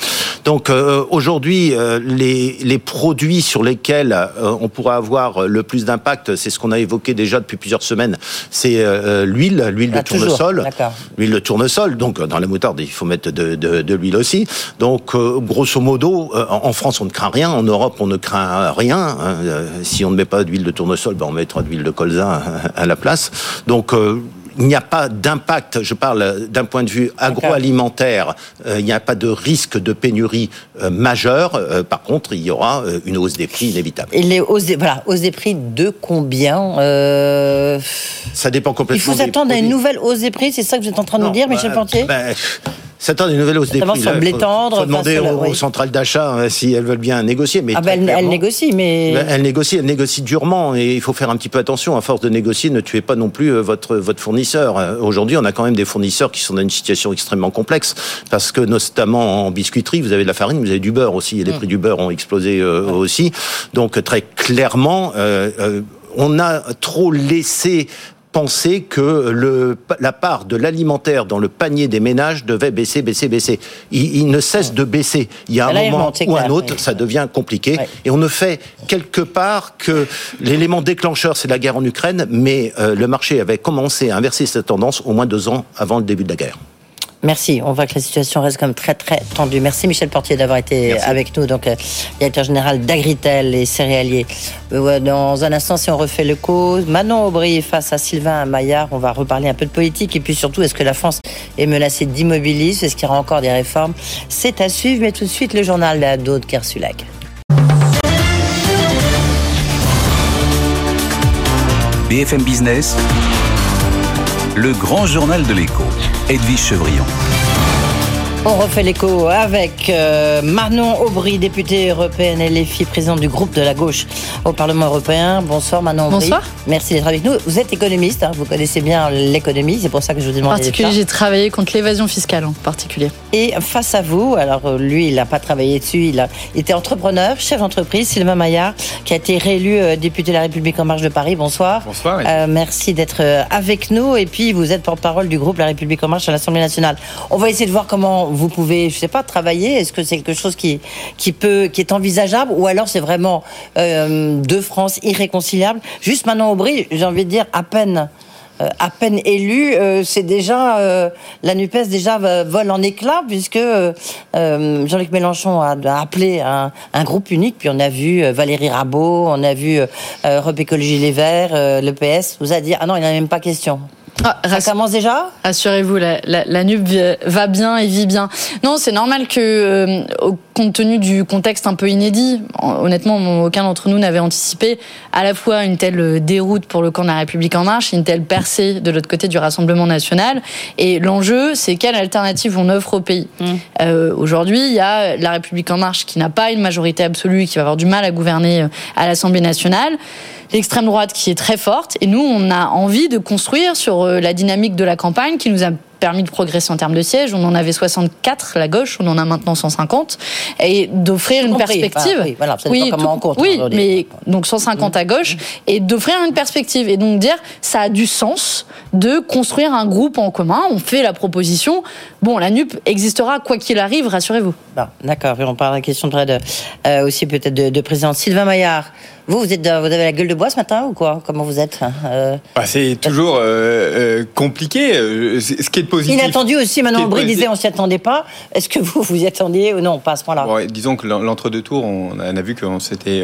Donc aujourd'hui, les, les produits sur lesquels on pourrait avoir le plus d'impact, c'est ce qu'on a évoqué déjà depuis plusieurs semaines c'est euh, euh, l'huile, l'huile de ah, tournesol. L'huile de tournesol, donc dans la moutarde, il faut mettre de, l'huile aussi. Donc, euh, grosso modo, en France, on ne craint rien. En Europe, on ne craint rien. Hein. Si on ne met pas d'huile de tournesol, ben on mettra de l'huile de colza à la place. Donc, il n'y a pas d'impact, je parle d'un point de vue agroalimentaire, euh, il n'y a pas de risque de pénurie euh, majeure. Euh, par contre, il y aura une hausse des prix inévitable. Et les hausses des, voilà, hausse des prix de combien Ça dépend complètement. Il faut s'attendre à une nouvelle hausse des prix, c'est ça que vous êtes en train de nous dire, Michel bah, Portier ben, s'attend à une nouvelle hausse des prix. Sur le blé tendre. Faut demander aux, centrales d'achat hein, si elles veulent bien négocier. Mais ah ben elles, négocient, mais ben, elles négocient, elles négocient durement et il faut faire un petit peu attention. À force de négocier, ne tuez pas non plus euh, votre votre fournisseur. Euh, aujourd'hui, on a quand même des fournisseurs qui sont dans une situation extrêmement complexe parce que notamment en biscuiterie, vous avez de la farine, vous avez du beurre aussi et les mm. prix du beurre ont explosé euh, aussi. Donc très clairement. on a trop laissé pensé que le, la part de l'alimentaire dans le panier des ménages devait baisser, baisser, baisser. Il, ne cesse de baisser. Il y a un moment ou un autre, ça devient compliqué. Et on ne fait quelque part que l'élément déclencheur, c'est la guerre en Ukraine, mais euh, le marché avait commencé à inverser cette tendance au moins deux ans avant le début de la guerre. Merci. On voit que la situation reste comme très très tendue. Merci Michel Portier d'avoir été avec nous, donc euh, directeur général d'Agritel et céréaliers. Euh, dans un instant, si on refait le cause, Manon Aubry face à Sylvain Maillard, on va reparler un peu de politique et puis surtout, est-ce que la France est menacée d'immobilisme? Est-ce qu'il y aura encore des réformes? C'est à suivre, mais tout de suite le journal d'Aude Kersulag. BFM Business, le grand journal de l'écho. Edwige Chevrillon. On refait l'écho avec euh, Manon Aubry, députée européenne et les filles présidente du groupe de la gauche au Parlement européen. Bonsoir Manon Aubry. Bonsoir. Merci d'être avec nous. Vous êtes économiste, hein, vous connaissez bien l'économie, c'est pour ça que je vous demande. En particulier, j'ai travaillé contre l'évasion fiscale en particulier. Et face à vous, alors euh, lui, il n'a pas travaillé dessus, il, a, était entrepreneur, chef d'entreprise, Sylvain Maillard, qui a été réélu euh, député de la République en marche de Paris. Bonsoir. Bonsoir. merci d'être avec nous. Et puis, vous êtes porte-parole du groupe La République en marche à l'Assemblée nationale. On va essayer de voir comment vous pouvez, je sais pas, travailler? Est-ce que c'est quelque chose qui, qui, peut, qui est envisageable? Ou alors c'est vraiment euh, deux France irréconciliables? Juste maintenant, Aubry, j'ai envie de dire à peine. Euh, à peine élu, euh, c'est déjà la Nupes déjà vole en éclats puisque Jean-Luc Mélenchon a, appelé un, groupe unique. Puis on a vu Valérie Rabault, on a vu Europe Écologie Les Verts, le PS vous a dit ah non il n'y a même pas question. Ah, ça commence déjà Rassurez-vous, la, la, NUP va bien et vit bien. Non, c'est normal que, euh, compte tenu du contexte un peu inédit, honnêtement, aucun d'entre nous n'avait anticipé à la fois une telle déroute pour le camp de la République en marche, une telle percée de l'autre côté du Rassemblement national. Et l'enjeu, c'est quelle alternative on offre au pays. Mmh. Euh, Aujourd'hui, il y a la République en marche qui n'a pas une majorité absolue, qui va avoir du mal à gouverner euh, à l'Assemblée nationale l'extrême droite qui est très forte. Et nous, on a envie de construire sur euh, la dynamique de la campagne qui nous a permis de progresser en termes de sièges. On en avait 64, la gauche, on en a maintenant 150. Et d'offrir une perspective. oui, voilà, oui, comment on oui mais donc 150 à gauche. Et d'offrir une perspective. Et donc dire, ça a du sens de construire un groupe en commun. On fait la proposition. Bon, la NUP existera quoi qu'il arrive, rassurez-vous. D'accord. On parle de la question de, euh, aussi peut-être de, de président Sylvain Maillard. Vous, vous, êtes, vous avez la gueule de bois ce matin ou quoi? Comment vous êtes? Euh... bah, C'est toujours euh, euh compliqué. Ce qui est positif. Inattendu aussi. Maintenant, Aubry disait on s'y attendait pas. Est-ce que vous vous y attendiez ou non Pas à ce point-là. Bon, disons que l'entre-deux tours, on a, vu qu'on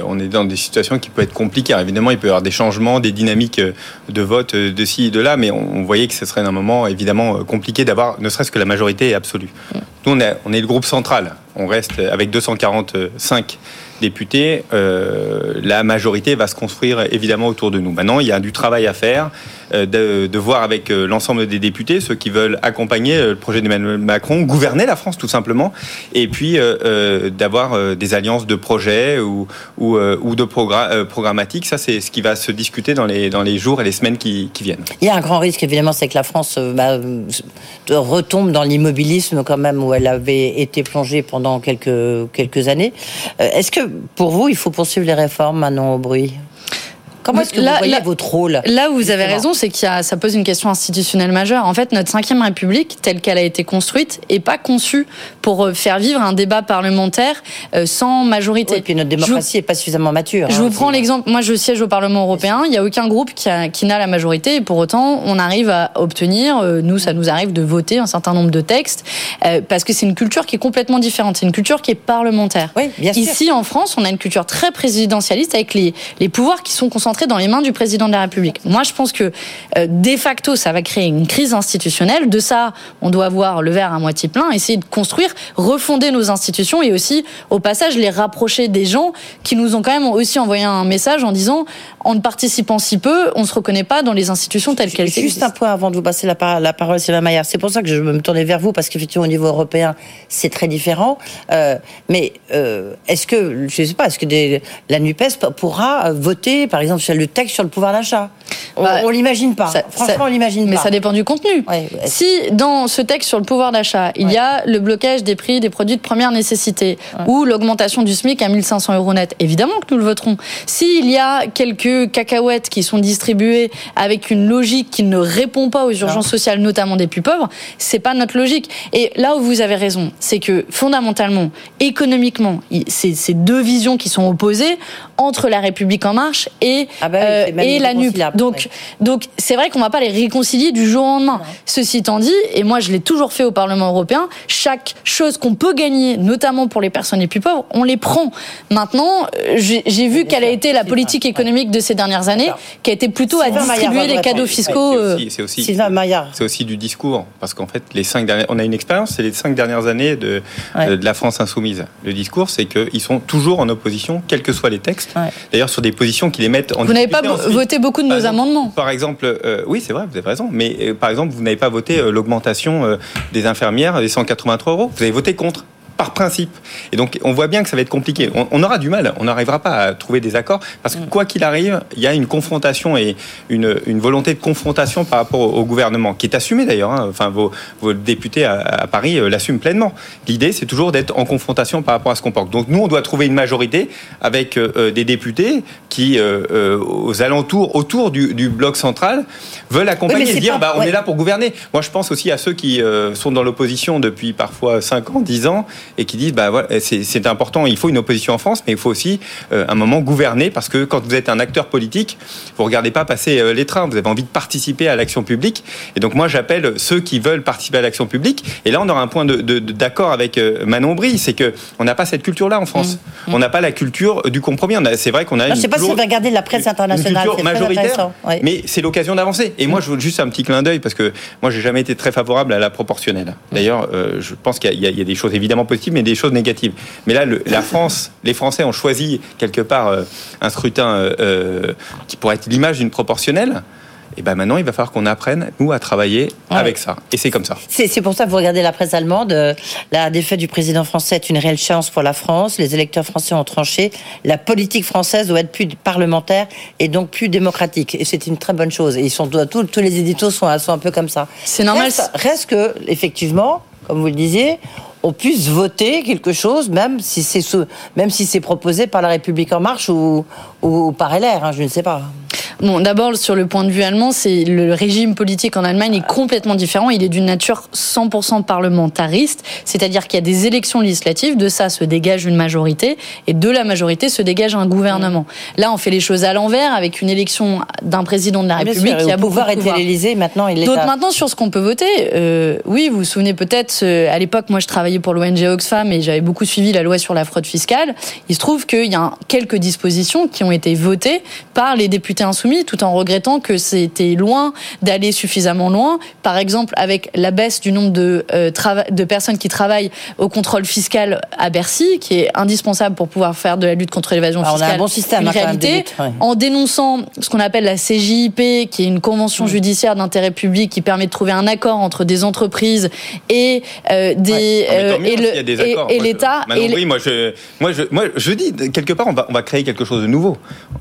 on est dans des situations qui peuvent être compliquées. évidemment, il peut y avoir des changements, des dynamiques de vote de ci et de là, mais on, voyait que ce serait un moment évidemment compliqué d'avoir ne serait-ce que la majorité absolue. Mm. Nous, on est, on est le groupe central. On reste avec 245 députés, euh, la majorité va se construire évidemment autour de nous. Maintenant, il y a du travail à faire, euh, de, voir avec euh, l'ensemble des députés, ceux qui veulent accompagner le projet d'Emmanuel Macron, gouverner la France tout simplement, et puis d'avoir des alliances de projets ou, ou, de programmatiques. Ça, c'est ce qui va se discuter dans les, dans les jours et les semaines qui, viennent. Il y a un grand risque, évidemment, c'est que la France bah, retombe dans l'immobilisme quand même où elle avait été plongée pendant quelques, quelques années. Est-ce que pour vous, il faut poursuivre les réformes, Manon Aubry? Comment est-ce que vous voyez votre rôle Là où vous avez raison, c'est que ça pose une question institutionnelle majeure. En fait, notre cinquième République, telle qu'elle a été construite, est pas conçue pour euh, faire vivre un débat parlementaire euh, sans majorité. et puis notre démocratie n'est pas suffisamment mature. Je vous hein, prends l'exemple. Moi, je siège au Parlement européen. Il n'y a aucun groupe qui, n'a la majorité, et pour autant, on arrive à obtenir. Euh, nous, ça nous arrive de voter un certain nombre de textes parce que c'est une culture qui est complètement différente. C'est une culture qui est parlementaire. Oui, bien sûr. Ici, en France, on a une culture très présidentialiste avec les, les pouvoirs qui sont concentrés dans les mains du président de la République. Moi, je pense que euh, de facto, ça va créer une crise institutionnelle. De ça, on doit voir le verre à moitié plein, essayer de construire, refonder nos institutions et aussi, au passage, les rapprocher des gens qui nous ont quand même aussi envoyé un message en disant, en ne participant si peu, on se reconnaît pas dans les institutions telles qu'elles existent. Juste un point avant de vous passer la, la parole, Sylvain Maillard. C'est pour ça que je me tournais vers vous, parce qu'effectivement, au niveau européen, c'est très différent. Euh, mais euh, est-ce que, je ne sais pas, est-ce que des, la NUPES pourra voter, par exemple, le texte sur le pouvoir d'achat. On, bah, l'imagine pas. Franchement, on l'imagine pas. Mais ça dépend du contenu. si dans ce texte sur le pouvoir d'achat, il y a le blocage des prix des produits de première nécessité ou l'augmentation du SMIC à 1500 euros net, évidemment que nous le voterons. S'il y a quelques cacahuètes qui sont distribuées avec une logique qui ne répond pas aux urgences sociales, notamment des plus pauvres, c'est pas notre logique. Et là où vous avez raison, c'est que fondamentalement, économiquement, c'est ces deux visions qui sont opposées entre la République en marche et, ah bah euh, et la NUP. Donc, donc c'est vrai qu'on ne va pas les réconcilier du jour au lendemain. Ceci étant dit, et moi je l'ai toujours fait au Parlement européen, chaque chose qu'on peut gagner, notamment pour les personnes les plus pauvres, on les prend. Maintenant, euh, j'ai vu quelle a été la politique économique de ces dernières années, qui a été plutôt à distribuer les cadeaux fiscaux. C'est aussi, c'est aussi, du discours, parce qu'en fait, les cinq dernières, on a une expérience, c'est les cinq dernières années de, de la France insoumise. Le discours, c'est qu'ils sont toujours en opposition, quels que soient les textes. D'ailleurs, sur des positions qui les mettent en Vous n'avez pas voté beaucoup de nos amendements. Par exemple, euh, oui, c'est vrai, vous avez raison. Mais euh, par exemple, vous n'avez pas voté euh, l'augmentation des infirmières des 183 euros. Vous avez voté contre par principe. Et donc, on voit bien que ça va être compliqué. On, aura du mal, on n'arrivera pas à trouver des accords, parce que mm. quoi qu'il arrive, il y a une confrontation et une, volonté de confrontation par rapport au, gouvernement, qui est assumée d'ailleurs. Hein. Enfin, vos, députés à, Paris euh, l'assument pleinement. L'idée, c'est toujours d'être en confrontation par rapport à ce qu'on porte. Donc, nous, on doit trouver une majorité avec euh, euh, des députés qui, aux alentours, autour du, bloc central, veulent accompagner et dire, bah, on est là pour gouverner. Moi, je pense aussi à ceux qui sont dans l'opposition depuis parfois 5 ans, 10 ans, et qui disent bah voilà, c'est important, il faut une opposition en France, mais il faut aussi euh, un moment gouverner parce que quand vous êtes un acteur politique, vous regardez pas passer euh, les trains, vous avez envie de participer à l'action publique. Et donc moi j'appelle ceux qui veulent participer à l'action publique. Et là on aura un point d'accord de, avec euh, Manon Brie, c'est que on n'a pas cette culture-là en France. Mmh. Mmh. On n'a pas la culture du compromis. C'est vrai qu'on a. je ne sais pas si vous regardez la presse internationale, c'est majoritaire, mais c'est l'occasion d'avancer. Et moi je veux juste un petit clin d'œil parce que moi j'ai jamais été très favorable à la proportionnelle. D'ailleurs, je pense qu'il y, a des choses évidemment positives mais des choses négatives. Mais là, la France, les Français ont choisi quelque part euh, un scrutin euh, euh, qui pourrait être l'image d'une proportionnelle. Et ben maintenant, il va falloir qu'on apprenne, nous, à travailler avec ça. Et c'est comme ça. C'est pour ça que vous regardez la presse allemande. La défaite du président français est une réelle chance pour la France. Les électeurs français ont tranché. La politique française doit être plus parlementaire et donc plus démocratique. Et c'est une très bonne chose. Et ils sont, tous, tous les éditos sont, sont un peu comme ça. C'est normal. Reste, reste que, effectivement, comme vous le disiez, on puisse voter quelque chose, même si c'est si proposé par la République en marche ou, ou par LR, hein, je ne sais pas. Bon, d'abord sur le point de vue allemand, c'est le régime politique en Allemagne est complètement différent. Il est d'une nature 100% parlementariste, c'est-à-dire qu'il y a des élections législatives, de ça se dégage une majorité, et de la majorité se dégage un gouvernement. Là, on fait les choses à l'envers avec une élection d'un président de la République qui a beaucoup pouvoir été l'Élysée. Maintenant, il est. Donc maintenant sur ce qu'on peut voter, euh, oui, vous vous souvenez peut-être euh, à l'époque, moi je travaillais pour l'ONG Oxfam et j'avais beaucoup suivi la loi sur la fraude fiscale. Il se trouve qu'il y a quelques dispositions qui ont été votées par les députés insoumis tout en regrettant que c'était loin d'aller suffisamment loin. Par exemple, avec la baisse du nombre de, euh, de personnes qui travaillent au contrôle fiscal à Bercy, qui est indispensable pour pouvoir faire de la lutte contre l'évasion fiscale. Ah, on a un bon système, une hein, réalité, en dénonçant ce qu'on appelle la CJIP, qui est une convention mm. judiciaire d'intérêt public qui permet de trouver un accord entre des entreprises et euh, des euh, et l'État. Oui, moi je, moi je, moi je dis quelque part on va, on va créer quelque chose de nouveau.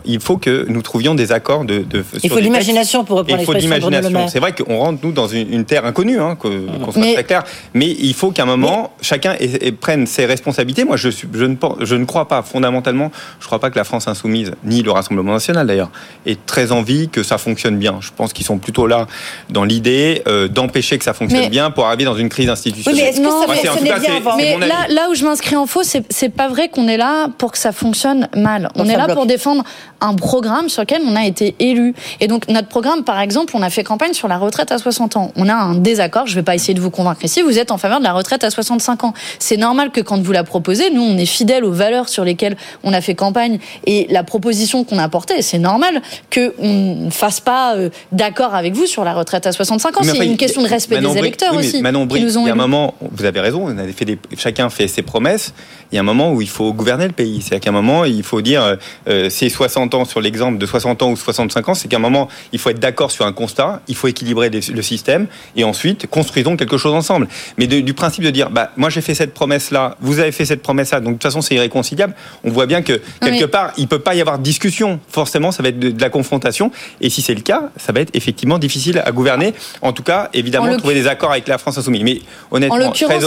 Il faut que nous trouvions des accords de. il faut l'imagination pour reprendre Il faut l'imagination. C'est vrai qu'on rentre nous dans une, terre inconnue, hein, qu'on soit très clair. Mais il faut qu'à un moment chacun prenne ses responsabilités. Moi, je, je, ne, je ne crois pas fondamentalement. Je ne crois pas que la France insoumise ni le Rassemblement national d'ailleurs ait très envie que ça fonctionne bien. Je pense qu'ils sont plutôt là dans l'idée euh, d'empêcher que ça fonctionne bien pour arriver dans une crise institutionnelle. mais est-ce que ça bien Mais là, là où je m'inscris en faux, c'est pas vrai qu'on est là pour que ça fonctionne mal. On est là pour défendre un programme sur lequel on a été élus. Et donc notre programme, par exemple, on a fait campagne sur la retraite à 60 ans. On a un désaccord, je ne vais pas essayer de vous convaincre ici, vous êtes en faveur de la retraite à 65 ans. C'est normal que quand vous la proposez, nous, on est fidèles aux valeurs sur lesquelles on a fait campagne et la proposition qu'on a portée, c'est normal qu'on ne fasse pas euh, d'accord avec vous sur la retraite à 65 ans. C'est une question de respect des électeurs aussi. Manon Brie, il y a un moment, vous avez raison, on fait des, chacun fait ses promesses. Il y a un moment où il faut gouverner le pays. C'est-à-dire qu'à un moment, il faut dire, euh, c'est 60 ans sur l'exemple de 60 ans ou 60 65 ans, c'est qu'à un moment, il faut être d'accord sur un constat, il faut équilibrer le système, et ensuite, construisons quelque chose ensemble. Mais du principe de dire, bah, moi j'ai fait cette promesse-là, vous avez fait cette promesse-là, donc de toute façon c'est irréconciliable, on voit bien que quelque part, il peut pas y avoir de discussion. Forcément, ça va être de, la confrontation, et si c'est le cas, ça va être effectivement difficile à gouverner. En tout cas, évidemment, trouver des accords avec la France insoumise. Mais honnêtement, en l'occurrence,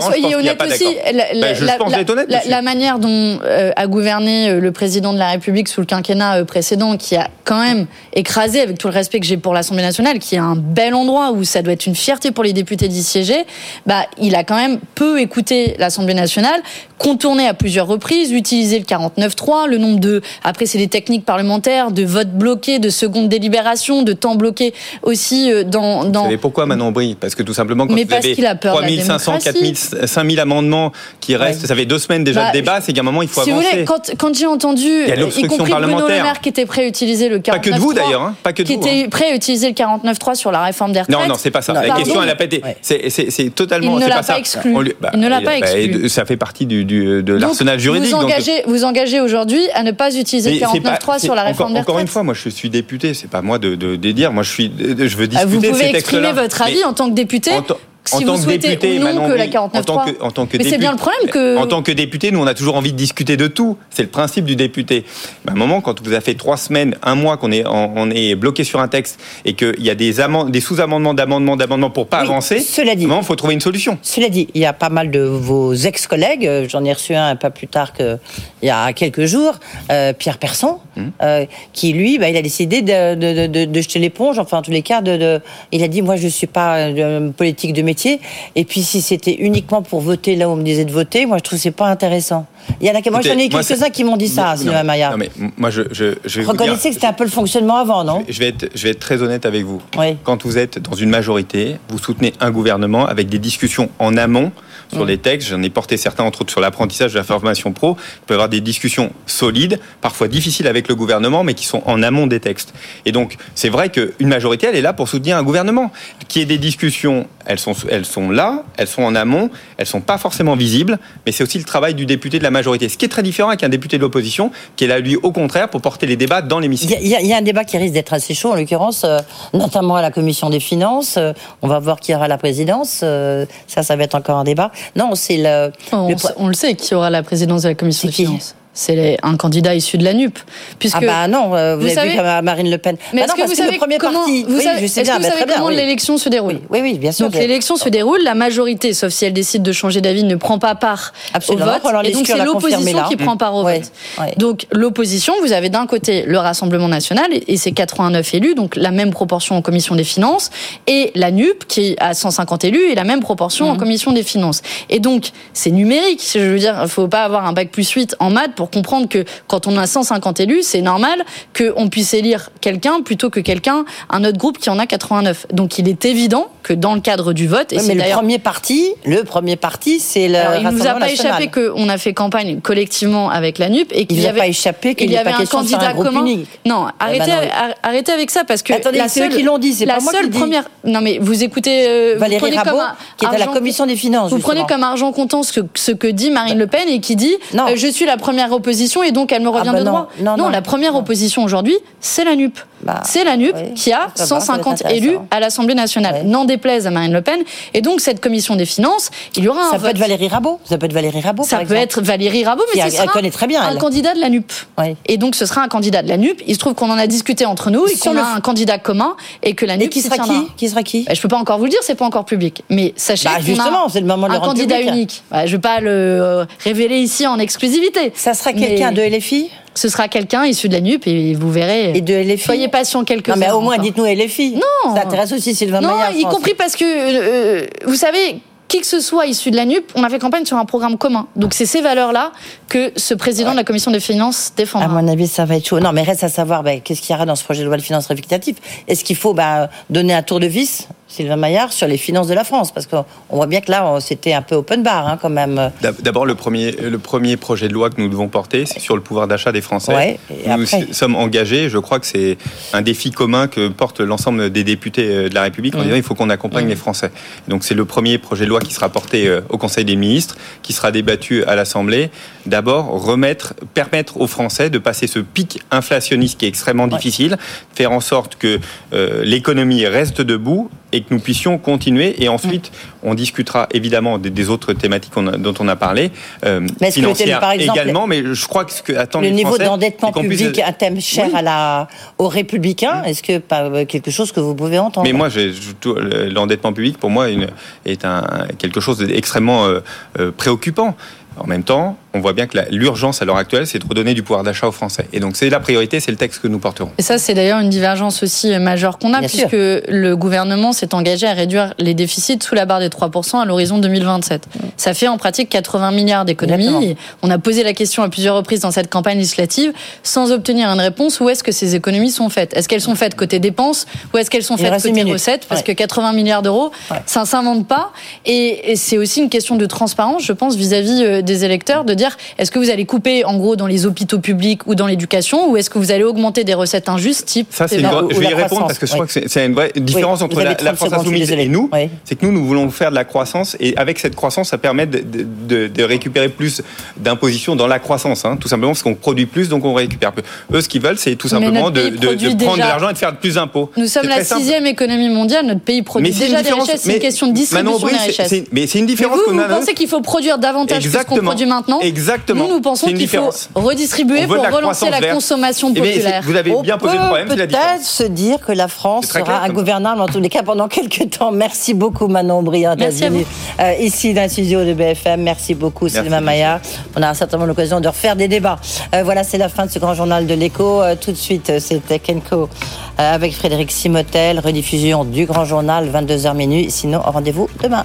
soyez honnête aussi, la, ben, la, manière dont euh, a gouverné euh, le président de la République sous le quinquennat euh, précédent, qui a quand même écrasé, avec tout le respect que j'ai pour l'Assemblée nationale, qui est un bel endroit où ça doit être une fierté pour les députés d'y siéger, bah, il a quand même peu écouté l'Assemblée nationale, contourné à plusieurs reprises, utilisé le 49-3, le nombre de, après c'est des techniques parlementaires, de votes bloqués, de secondes délibérations, de temps bloqué aussi dans... dans... Vous savez pourquoi Manon Brie Parce que tout simplement, quand Mais vous parce avez a peur 3500, 4000, 5000 amendements qui restent, ça fait deux semaines déjà de bah, débat, c'est qu'à un moment il faut si avancer. Vous voulez, quand, quand j'ai entendu, y, compris Bruno Le Maire qui était prêt à utiliser le 49.3, pas que de vous d'ailleurs, hein, pas que de qui était hein. prêt à utiliser le 49.3 sur la réforme des retraites. Non, non, c'est pas ça. la question, elle a pas été. C'est totalement. Il ne l'a pas exclu. Bah, il ne l'a pas bah, exclu. Ça fait partie de l'arsenal juridique. Vous engagez, vous engagez aujourd'hui à ne pas utiliser le 49.3 sur la réforme des retraites. Encore une fois, moi, je suis député. C'est pas moi de dire. Moi, je suis. Je veux discuter. Vous pouvez exprimer votre avis en tant que député si en tant que député, non que la 49 en tant que, en tant que Mais c'est bien le problème que... En tant que député, nous, on a toujours envie de discuter de tout. C'est le principe du député. à un moment, quand vous avez fait trois semaines, un mois qu'on est, on est bloqué sur un texte et qu'il y a des, des sous-amendements, d'amendements, d'amendements pour pas avancer, cela dit, il faut trouver une solution. Cela dit, il y a pas mal de vos ex-collègues, euh, j'en ai reçu un un peu plus tard qu'il y a quelques jours, euh, Pierre Persson, hum. euh, qui lui, bah, il a décidé de, de, de, de jeter l'éponge, enfin en tous les cas, de, il a dit, moi je suis pas politique de métier et puis si c'était uniquement pour voter là où on me disait de voter, moi je trouve que c'est pas intéressant. Il y en a, moi j'en ai quelques-uns qui m'ont dit ça, Sylvain Maillard. Non mais moi je, je, je Reconnaissez que c'était un peu le fonctionnement avant, non je vais, être, je vais être très honnête avec vous. Oui. Quand vous êtes dans une majorité, vous soutenez un gouvernement avec des discussions en amont sur les textes. J'en ai porté certains, entre autres, sur l'apprentissage de la formation pro. Il peut y avoir des discussions solides, parfois difficiles avec le gouvernement, mais qui sont en amont des textes. Et donc, c'est vrai qu'une majorité, elle est là pour soutenir un gouvernement. Qui ait des discussions, elles sont, elles sont là, elles sont en amont, elles sont pas forcément visibles, mais c'est aussi le travail du député de la majorité. Ce qui est très différent avec un député de l'opposition, qui est là, lui, au contraire, pour porter les débats dans l'hémicycle. Il y, a un débat qui risque d'être assez chaud, en l'occurrence, euh, notamment à la commission des finances. Euh, on va voir qui aura la présidence. Euh, ça, ça va être encore un débat. Non, c'est le, on, le sait qui aura la présidence de la commission des finances c'est un candidat issu de la NUP. Puisque, ah bah non, euh, vous, avez vu Marine Le Pen. Mais bah est-ce que, vous savez comment, vous savez, comment l'élection se déroule oui, oui, bien sûr. Donc l'élection se déroule, la majorité, sauf si elle décide de changer d'avis, ne prend pas part au vote. et donc c'est l'opposition qui prend part au vote. Donc l'opposition, vous avez d'un côté le Rassemblement national et ses 89 élus, donc la même proportion en commission des finances, et la NUP qui a 150 élus et la même proportion en mhm. commission des finances. Et donc c'est numérique. Je veux dire, il faut pas avoir un bac plus 8 en maths pour comprendre que quand on a 150 élus, c'est normal qu'on puisse élire quelqu'un plutôt que quelqu'un, un autre groupe qui en a 89. Donc il est évident que dans le cadre du vote, et c'est le premier parti, le premier parti, c'est le. il ne nous a pas échappé qu'on a fait campagne collectivement avec la NUP et qu'il y avait pas échappé qu'il y avait un candidat commun. Non, arrêtez, eh ben arrêtez avec ça parce que Attendez, la seule, qui l'ont dit, c'est pas moi qui première. Non mais vous écoutez euh, Valérie Rabault, qui est à la commission des finances. Vous prenez comme argent comptant ce que, ce que dit Marine Le Pen et qui dit euh, je suis la première opposition et donc elle me revient ah de bah droit. Non, la première opposition aujourd'hui, c'est la NUP. Bah, c'est la NUP qui a 150 élus à l'Assemblée nationale. N'en déplaise à Marine Le Pen. Et donc, cette commission des finances, il y aura un Ça peut être Valérie Rabault. Ça peut être Valérie Rabault. Ça peut être Valérie Rabault, mais ce sera connaît très bien, un candidat de la NUP. Et donc, ce sera un candidat de la NUP. Il se trouve qu'on en a discuté entre nous et qu'on a un candidat commun et que la NUP. Et qui sera qui? Qui sera qui? Bah, Je peux pas encore vous le dire, c'est pas encore public. Mais sachez bah, justement, c'est le moment de un candidat unique. je vais pas le euh, révéler ici en exclusivité. Ça sera quelqu'un de LFI ce sera quelqu'un issu de la NUP et vous verrez. Et de LFI. Soyez patient quelques Non, mais au moins, dites-nous LFI. Non. Ça intéresse aussi Sylvain Non, y compris parce que, euh, vous savez, qui que ce soit issu de la NUP, on a fait campagne sur un programme commun. Donc c'est ces valeurs-là que ce président de la commission des finances défendra. À mon avis, ça va être chaud. Non, mais reste à savoir ben, qu'est-ce qu'il y aura dans ce projet de loi de finances rectificative. Est-ce qu'il faut ben, donner un tour de vis Sylvain Maillard sur les finances de la France? Parce qu'on voit bien que là, c'était un peu open bar hein, quand même. D'abord, le premier, le premier projet de loi que nous devons porter, c'est sur le pouvoir d'achat des Français. nous sommes engagés, je crois que c'est un défi commun que porte l'ensemble des députés euh, de la République en mmh. disant il faut qu'on accompagne mmh. les Français. Donc c'est le premier projet de loi loi qui sera porté au Conseil des ministres, qui sera débattu à l'Assemblée. D'abord, remettre, permettre aux Français de passer ce pic inflationniste qui est extrêmement difficile, faire en sorte que l'économie reste debout et que nous puissions continuer. Et ensuite, on discutera évidemment des, autres thématiques dont on a parlé, euh, financières par exemple, également. Mais je crois que ce que attendent le niveau d'endettement public, un thème cher à la, aux Républicains, est-ce que pas euh, quelque chose que vous pouvez entendre? Mais moi, l'endettement public pour moi est un, quelque chose d'extrêmement euh, euh, préoccupant. En même temps, on voit bien que l'urgence à l'heure actuelle, c'est de redonner du pouvoir d'achat aux Français. Et donc, c'est la priorité, c'est le texte que nous porterons. Et ça, c'est d'ailleurs une divergence aussi majeure qu'on a, puisque le gouvernement s'est engagé à réduire les déficits sous la barre des 3% à l'horizon 2027. Ça fait en pratique 80 milliards d'économies. On a posé la question à plusieurs reprises dans cette campagne législative sans obtenir une réponse. Où est-ce que ces économies sont faites? Est-ce qu'elles sont faites côté dépenses ou est-ce qu'elles sont faites côté recettes? Parce que 80 milliards d'euros, ça ne s'invente pas. Et, c'est aussi une question de transparence, je pense, vis-à-vis euh, des électeurs, de dire est-ce que vous allez couper en gros dans les hôpitaux publics ou dans l'éducation ou est-ce que vous allez augmenter des recettes injustes type Ça, c'est je vais y répondre parce que je crois que c'est une vraie différence entre la, France insoumise et nous. C'est que nous, nous voulons faire de la croissance et avec cette croissance, ça permet de, récupérer plus d'impositions dans la croissance. Hein, tout simplement parce qu'on produit plus, donc on récupère plus. Eux, ce qu'ils veulent, c'est tout simplement de, prendre de l'argent et de faire plus d'impôts. Nous sommes la sixième économie mondiale. Notre pays produit déjà des richesses. C'est une question de distribution des richesses. Mais c'est une différence. Vous, vous pensez qu'il faut produire davantage que ce qu'on produit maintenant Exactement. Nous, nous pensons qu'il faut redistribuer pour relancer la consommation eh populaire. vous avez bien posé le problème, c'est la Peut-être se dire que la France sera ingouvernable en tous les cas pendant quelques temps. Merci beaucoup Manon Briand d'être euh, ici dans le studio de BFM. Merci beaucoup Sylvain Maillard. On aura certainement l'occasion de refaire des débats. Euh, voilà, c'est la fin de ce grand journal de l'écho. Euh, tout de suite, c'était Kenko avec Frédéric Simotel, rediffusion du grand journal 22h minuit. Sinon, rendez-vous demain.